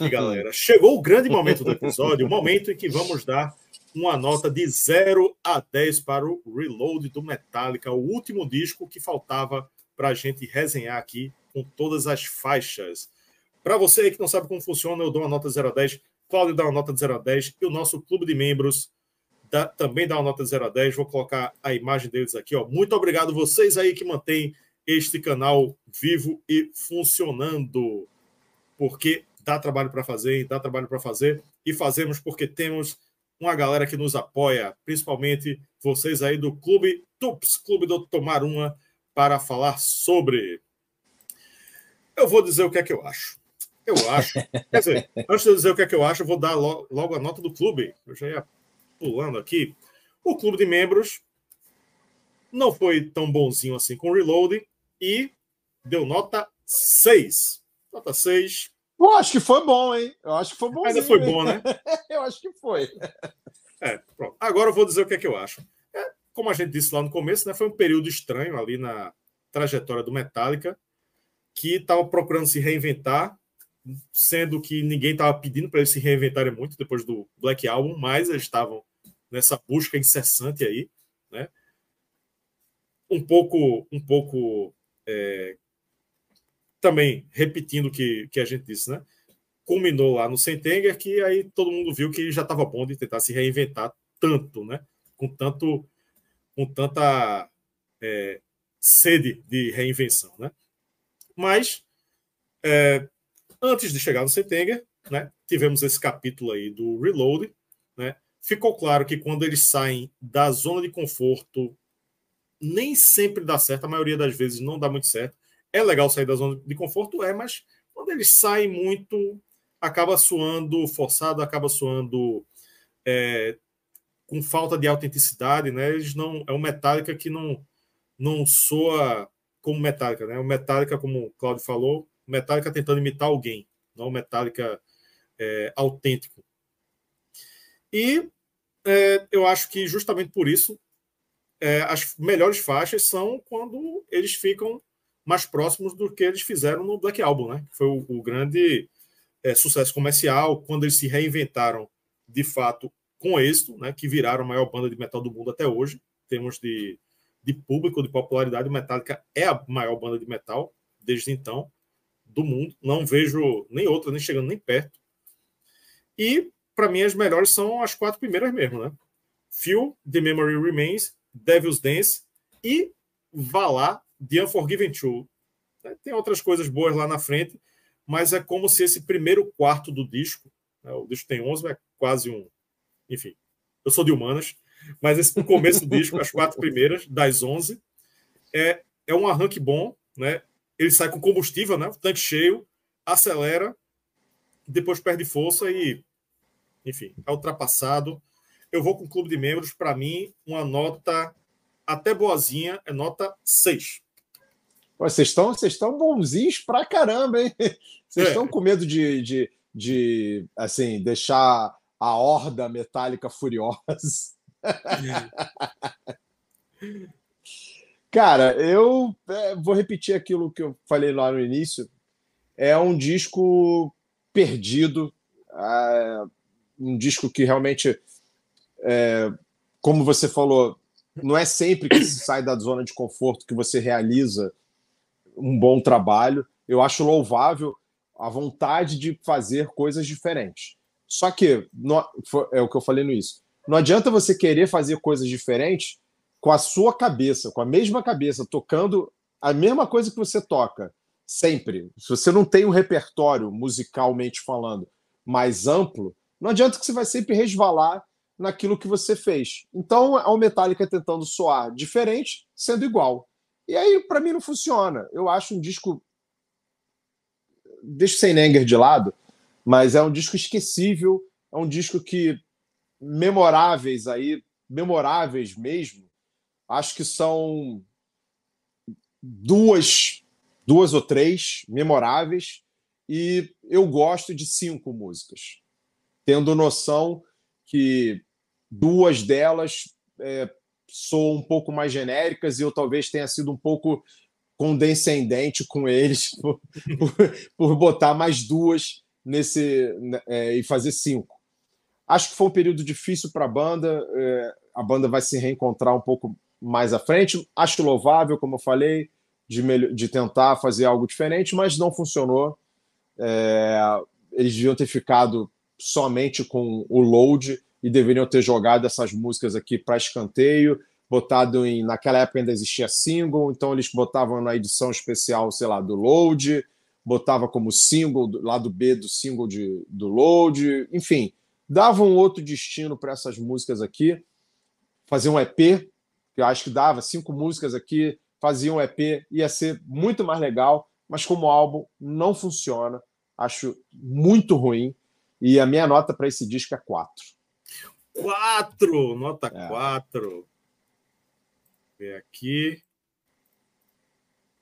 e galera, chegou o grande momento do episódio, o momento em que vamos dar uma nota de 0 a 10 para o Reload do Metallica, o último disco que faltava para a gente resenhar aqui com todas as faixas. Para você aí que não sabe como funciona, eu dou uma nota 0 a 10, Cláudio dá uma nota de 0 a 10 e o nosso clube de membros dá, também dá uma nota de 0 a 10. Vou colocar a imagem deles aqui. Ó. Muito obrigado vocês aí que mantêm este canal vivo e funcionando. Porque dá trabalho para fazer, dá trabalho para fazer. E fazemos porque temos uma galera que nos apoia, principalmente vocês aí do Clube TUPS, Clube do Tomar Uma, para falar sobre. Eu vou dizer o que é que eu acho. Eu acho. Quer dizer, antes de eu dizer o que é que eu acho, eu vou dar logo a nota do clube. Eu já ia pulando aqui, o clube de membros não foi tão bonzinho assim com o Reload e deu nota 6. Nota 6. Eu acho que foi bom, hein? Eu acho que foi bom. Ainda foi bom, né? eu acho que foi. É, pronto. Agora eu vou dizer o que é que eu acho. É, como a gente disse lá no começo, né, foi um período estranho ali na trajetória do Metallica, que estava procurando se reinventar, sendo que ninguém estava pedindo para eles se reinventarem muito depois do Black Album, mas eles estavam nessa busca incessante aí, né? Um pouco, um pouco é, também repetindo o que, que a gente disse, né? Culminou lá no Sentenger, que aí todo mundo viu que já estava bom de tentar se reinventar tanto, né? Com tanto, com tanta é, sede de reinvenção, né? Mas é, antes de chegar no Sentenger, né? Tivemos esse capítulo aí do Reload, né? ficou claro que quando eles saem da zona de conforto, nem sempre dá certo, a maioria das vezes não dá muito certo. É legal sair da zona de conforto, é, mas quando eles saem muito, acaba soando forçado, acaba soando é, com falta de autenticidade, né? Eles não é um Metallica que não não soa como Metallica, né? O Metallica, como o Claudio falou, Metallica tentando imitar alguém, não o Metallica é, autêntico. E é, eu acho que justamente por isso é, as melhores faixas são quando eles ficam mais próximos do que eles fizeram no Black Album, né? Foi o, o grande é, sucesso comercial, quando eles se reinventaram de fato com êxito, né? Que viraram a maior banda de metal do mundo até hoje. Temos de, de público, de popularidade, o Metallica é a maior banda de metal desde então do mundo. Não vejo nem outra, nem chegando nem perto. E, para mim, as melhores são as quatro primeiras mesmo, né? Feel, The Memory Remains, Devil's Dance e Valar, The Unforgiven 2. É, tem outras coisas boas lá na frente, mas é como se esse primeiro quarto do disco, né, o disco tem 11, é quase um. Enfim, eu sou de humanas, mas esse começo do disco, as quatro primeiras, das 11, é, é um arranque bom, né? Ele sai com combustível, né? O tanque cheio, acelera, depois perde força e, enfim, é ultrapassado. Eu vou com o clube de membros, para mim, uma nota até boazinha, é nota 6. Vocês estão vocês estão bonzinhos pra caramba, hein? Vocês é. estão com medo de, de, de assim, deixar a horda metálica furiosa. Cara, eu é, vou repetir aquilo que eu falei lá no início. É um disco perdido, é um disco que realmente, é, como você falou, não é sempre que se sai da zona de conforto que você realiza um bom trabalho. Eu acho louvável a vontade de fazer coisas diferentes. Só que, é o que eu falei no início, não adianta você querer fazer coisas diferentes com a sua cabeça, com a mesma cabeça, tocando a mesma coisa que você toca, sempre. Se você não tem um repertório, musicalmente falando, mais amplo, não adianta que você vai sempre resvalar naquilo que você fez. Então, é o Metallica tentando soar diferente, sendo igual. E aí, para mim, não funciona. Eu acho um disco. Deixa o Senenger de lado, mas é um disco esquecível, é um disco que. memoráveis aí, memoráveis mesmo. Acho que são duas, duas ou três memoráveis, e eu gosto de cinco músicas, tendo noção que duas delas é, um pouco mais genéricas e eu talvez tenha sido um pouco condescendente com eles por, por, por botar mais duas nesse né, é, e fazer cinco. Acho que foi um período difícil para a banda. É, a banda vai se reencontrar um pouco mais à frente. Acho louvável, como eu falei, de, de tentar fazer algo diferente, mas não funcionou. É, eles deviam ter ficado somente com o load e deveriam ter jogado essas músicas aqui para escanteio, botado em. Naquela época ainda existia single, então eles botavam na edição especial, sei lá, do Load, botava como single do lado B do single de, do Load, enfim, davam um outro destino para essas músicas aqui. Fazer um EP, que eu acho que dava cinco músicas aqui, fazia um EP, ia ser muito mais legal, mas como álbum não funciona, acho muito ruim. E a minha nota para esse disco é 4. 4, nota é. 4. Ver aqui.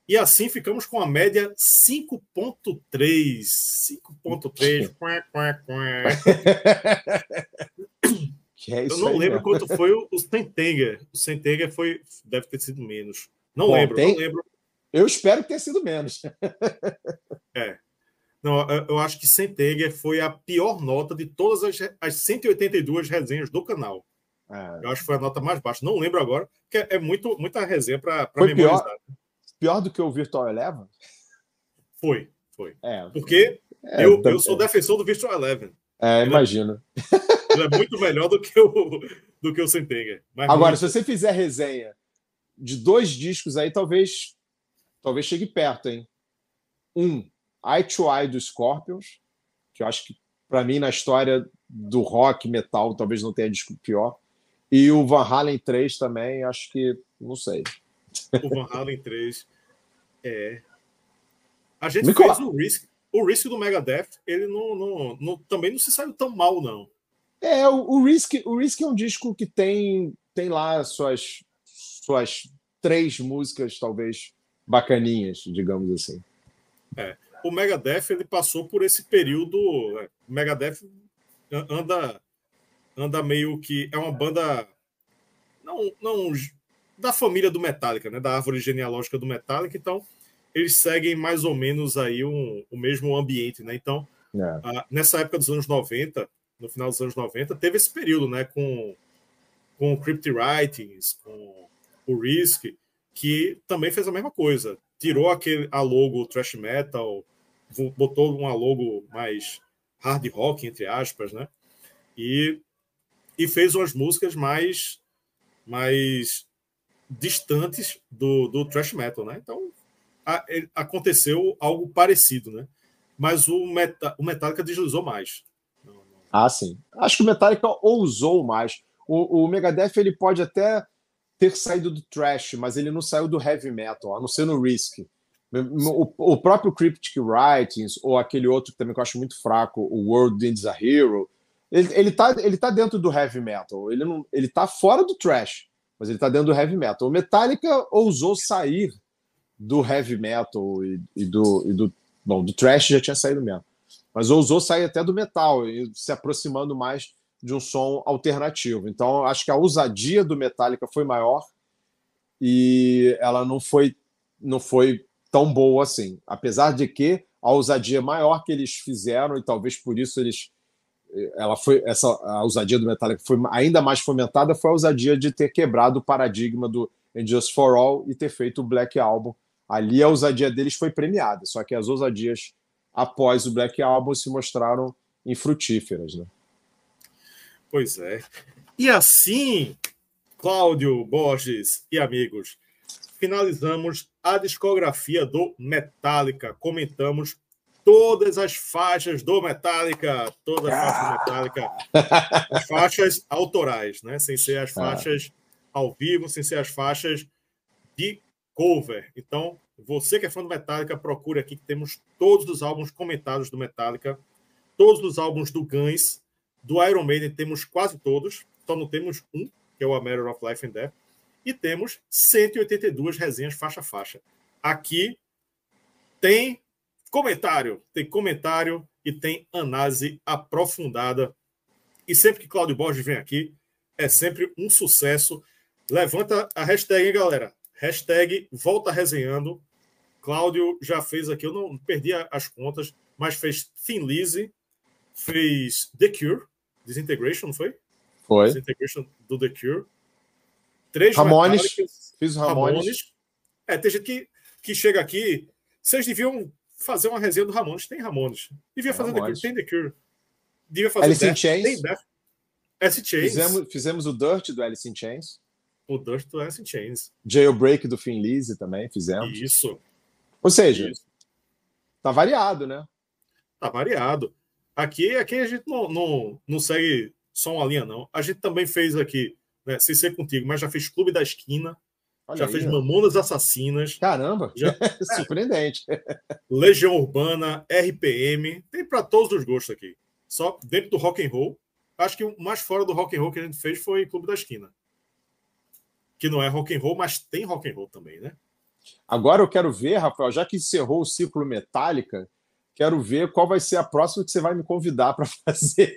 E assim ficamos com a média 5.3. 5.3. é Eu não aí, lembro quanto foi o, o Sentenga. O Sentenga foi, deve ter sido menos. Não Bom, lembro, tem... não lembro. Eu espero que tenha sido menos. é. Não, eu acho que Senteger foi a pior nota de todas as, as 182 resenhas do canal. É. Eu acho que foi a nota mais baixa. Não lembro agora, porque é muito, muita resenha para memorizar. Pior, pior do que o Virtual Eleven? Foi, foi. É, porque é, eu, eu sou defensor do Virtual Eleven. É, imagino. É, ele é muito melhor do que o, do que o Sentenger. Agora, muito... se você fizer resenha de dois discos aí, talvez, talvez chegue perto, hein? Um, Eye to Eye do Scorpions, que eu acho que, para mim, na história do rock, metal, talvez não tenha disco pior. E o Van Halen 3 também, acho que, não sei. O Van Halen 3 é. A gente Me fez o Risk, o Risk do Megadeth, ele não, não, não, também não se saiu tão mal, não. É, o, o, Risk, o Risk é um disco que tem, tem lá suas, suas três músicas, talvez, bacaninhas, digamos assim. É. O Megadeth, ele passou por esse período... É, o Megadeth anda, anda meio que... É uma banda... Não, não da família do Metallica, né? Da árvore genealógica do Metallica, então eles seguem mais ou menos aí um, o mesmo ambiente, né? Então, é. nessa época dos anos 90, no final dos anos 90, teve esse período, né? Com, com o Crypty Writings, com o Risk, que também fez a mesma coisa. Tirou aquele, a logo thrash metal, botou uma logo mais hard rock, entre aspas, né? E, e fez umas músicas mais, mais distantes do, do thrash metal, né? Então a, aconteceu algo parecido, né? Mas o, Meta, o Metallica deslizou mais. Ah, sim. Acho que o Metallica ousou mais. O, o Megadeth ele pode até ter saído do thrash, mas ele não saiu do heavy metal, a não ser no Risk. O, o próprio Cryptic Writings, ou aquele outro também que eu acho muito fraco, o World Needs a Hero, ele, ele, tá, ele tá dentro do heavy metal. Ele, não, ele tá fora do thrash mas ele está dentro do heavy metal. O Metallica ousou sair do heavy metal e, e, do, e do. Bom, do thrash já tinha saído mesmo. Mas ousou sair até do metal e se aproximando mais de um som alternativo. Então, acho que a ousadia do Metallica foi maior e ela não foi, não foi tão boa assim. Apesar de que a ousadia maior que eles fizeram, e talvez por isso eles ela foi essa a ousadia do Metallica foi ainda mais fomentada foi a ousadia de ter quebrado o paradigma do Just for All e ter feito o Black Album. Ali a ousadia deles foi premiada, só que as ousadias após o Black Album se mostraram infrutíferas, né? Pois é. E assim, Cláudio Borges e amigos, finalizamos a discografia do Metallica. Comentamos todas as faixas do Metallica, todas as faixas do ah. Metallica, as faixas autorais, né? Sem ser as ah. faixas ao vivo, sem ser as faixas de cover. Então, você que é fã do Metallica, procure aqui que temos todos os álbuns comentados do Metallica, todos os álbuns do Guns, do Iron Maiden temos quase todos, só não temos um, que é o A Matter of Life and Death, e temos 182 resenhas faixa a faixa. Aqui tem Comentário, tem comentário e tem análise aprofundada. E sempre que Cláudio Borges vem aqui, é sempre um sucesso. Levanta a hashtag, hein, galera? Hashtag volta resenhando. Cláudio já fez aqui, eu não perdi as contas, mas fez Thin Lizzy, fez The Cure, Disintegration, não foi? Foi. Disintegration do The Cure. Três Ramones. Fiz Ramones. Ramones. É, tem gente que, que chega aqui. Vocês deviam fazer uma resenha do Ramones. Tem Ramones. Devia fazer Ramones. The Cure. Tem The Cure. Devia fazer Alice Death. in Chains. Tem Death. Alice Chains. Fizemos, fizemos o Dirt do Alice in Chains. O Dirt do Alice in Chains. Jailbreak do Finn Lizzy também fizemos. Isso. Ou seja, Isso. tá variado, né? Tá variado. Aqui, aqui a gente não, não, não segue só uma linha, não. A gente também fez aqui, né, sem ser contigo, mas já fez Clube da Esquina, Olha já aí, fez Mamonas Assassinas. Caramba, já... surpreendente. Legião Urbana, RPM, tem para todos os gostos aqui. Só dentro do rock and roll. Acho que o mais fora do rock and roll que a gente fez foi Clube da Esquina. Que não é rock and roll, mas tem rock and roll também, né? Agora eu quero ver, Rafael, já que encerrou o ciclo Metallica, quero ver qual vai ser a próxima que você vai me convidar para fazer.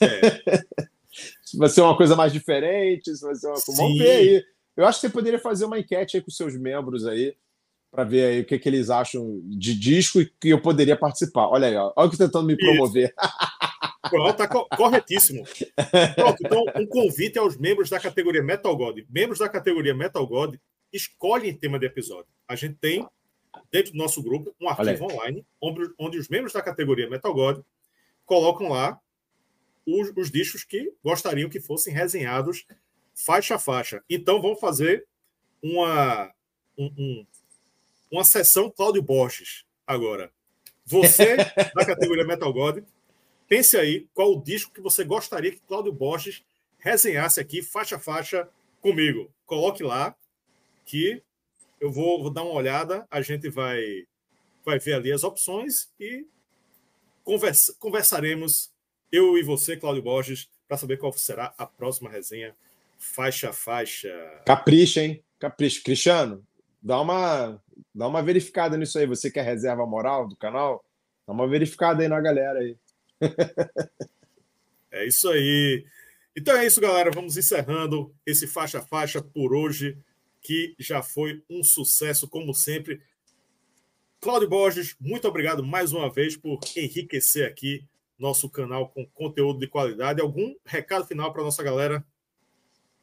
É se vai ser uma coisa mais diferente, se vai ser uma... Vamos ver aí. Eu acho que você poderia fazer uma enquete aí com seus membros aí, para ver aí o que, que eles acham de disco e que eu poderia participar. Olha aí, ó. olha que tentando me promover. Pronto, tá corretíssimo. Pronto, então, um convite aos membros da categoria Metal God. Membros da categoria Metal God escolhem tema de episódio. A gente tem, dentro do nosso grupo, um arquivo online, onde, onde os membros da categoria Metal God colocam lá os, os discos que gostariam que fossem resenhados faixa a faixa. Então, vamos fazer uma, um, um, uma sessão Cláudio Borges agora. Você, da categoria Metal God, pense aí qual o disco que você gostaria que Cláudio Borges resenhasse aqui, faixa a faixa, comigo. Coloque lá que eu vou, vou dar uma olhada, a gente vai vai ver ali as opções e conversa, conversaremos, eu e você, Cláudio Borges, para saber qual será a próxima resenha faixa a faixa. Capricha, hein? Capricha. Cristiano, dá uma, dá uma verificada nisso aí. Você que é reserva moral do canal, dá uma verificada aí na galera aí. É isso aí. Então é isso, galera. Vamos encerrando esse faixa faixa por hoje, que já foi um sucesso, como sempre. Cláudio Borges, muito obrigado mais uma vez por enriquecer aqui nosso canal com conteúdo de qualidade. Algum recado final para nossa galera?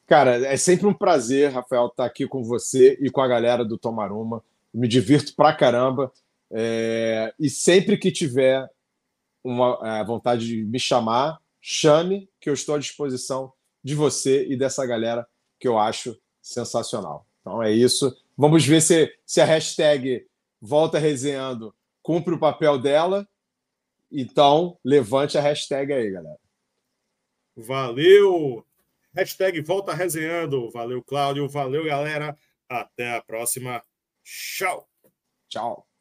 Cara, é sempre um prazer, Rafael, estar aqui com você e com a galera do Tomaruma. Me divirto pra caramba. É... E sempre que tiver uma é, vontade de me chamar, chame, que eu estou à disposição de você e dessa galera que eu acho sensacional. Então é isso. Vamos ver se, se a hashtag Volta Resenhando cumpre o papel dela. Então, levante a hashtag aí, galera. Valeu! Hashtag Volta Resenhando. Valeu, Cláudio. Valeu, galera. Até a próxima. Tchau. Tchau.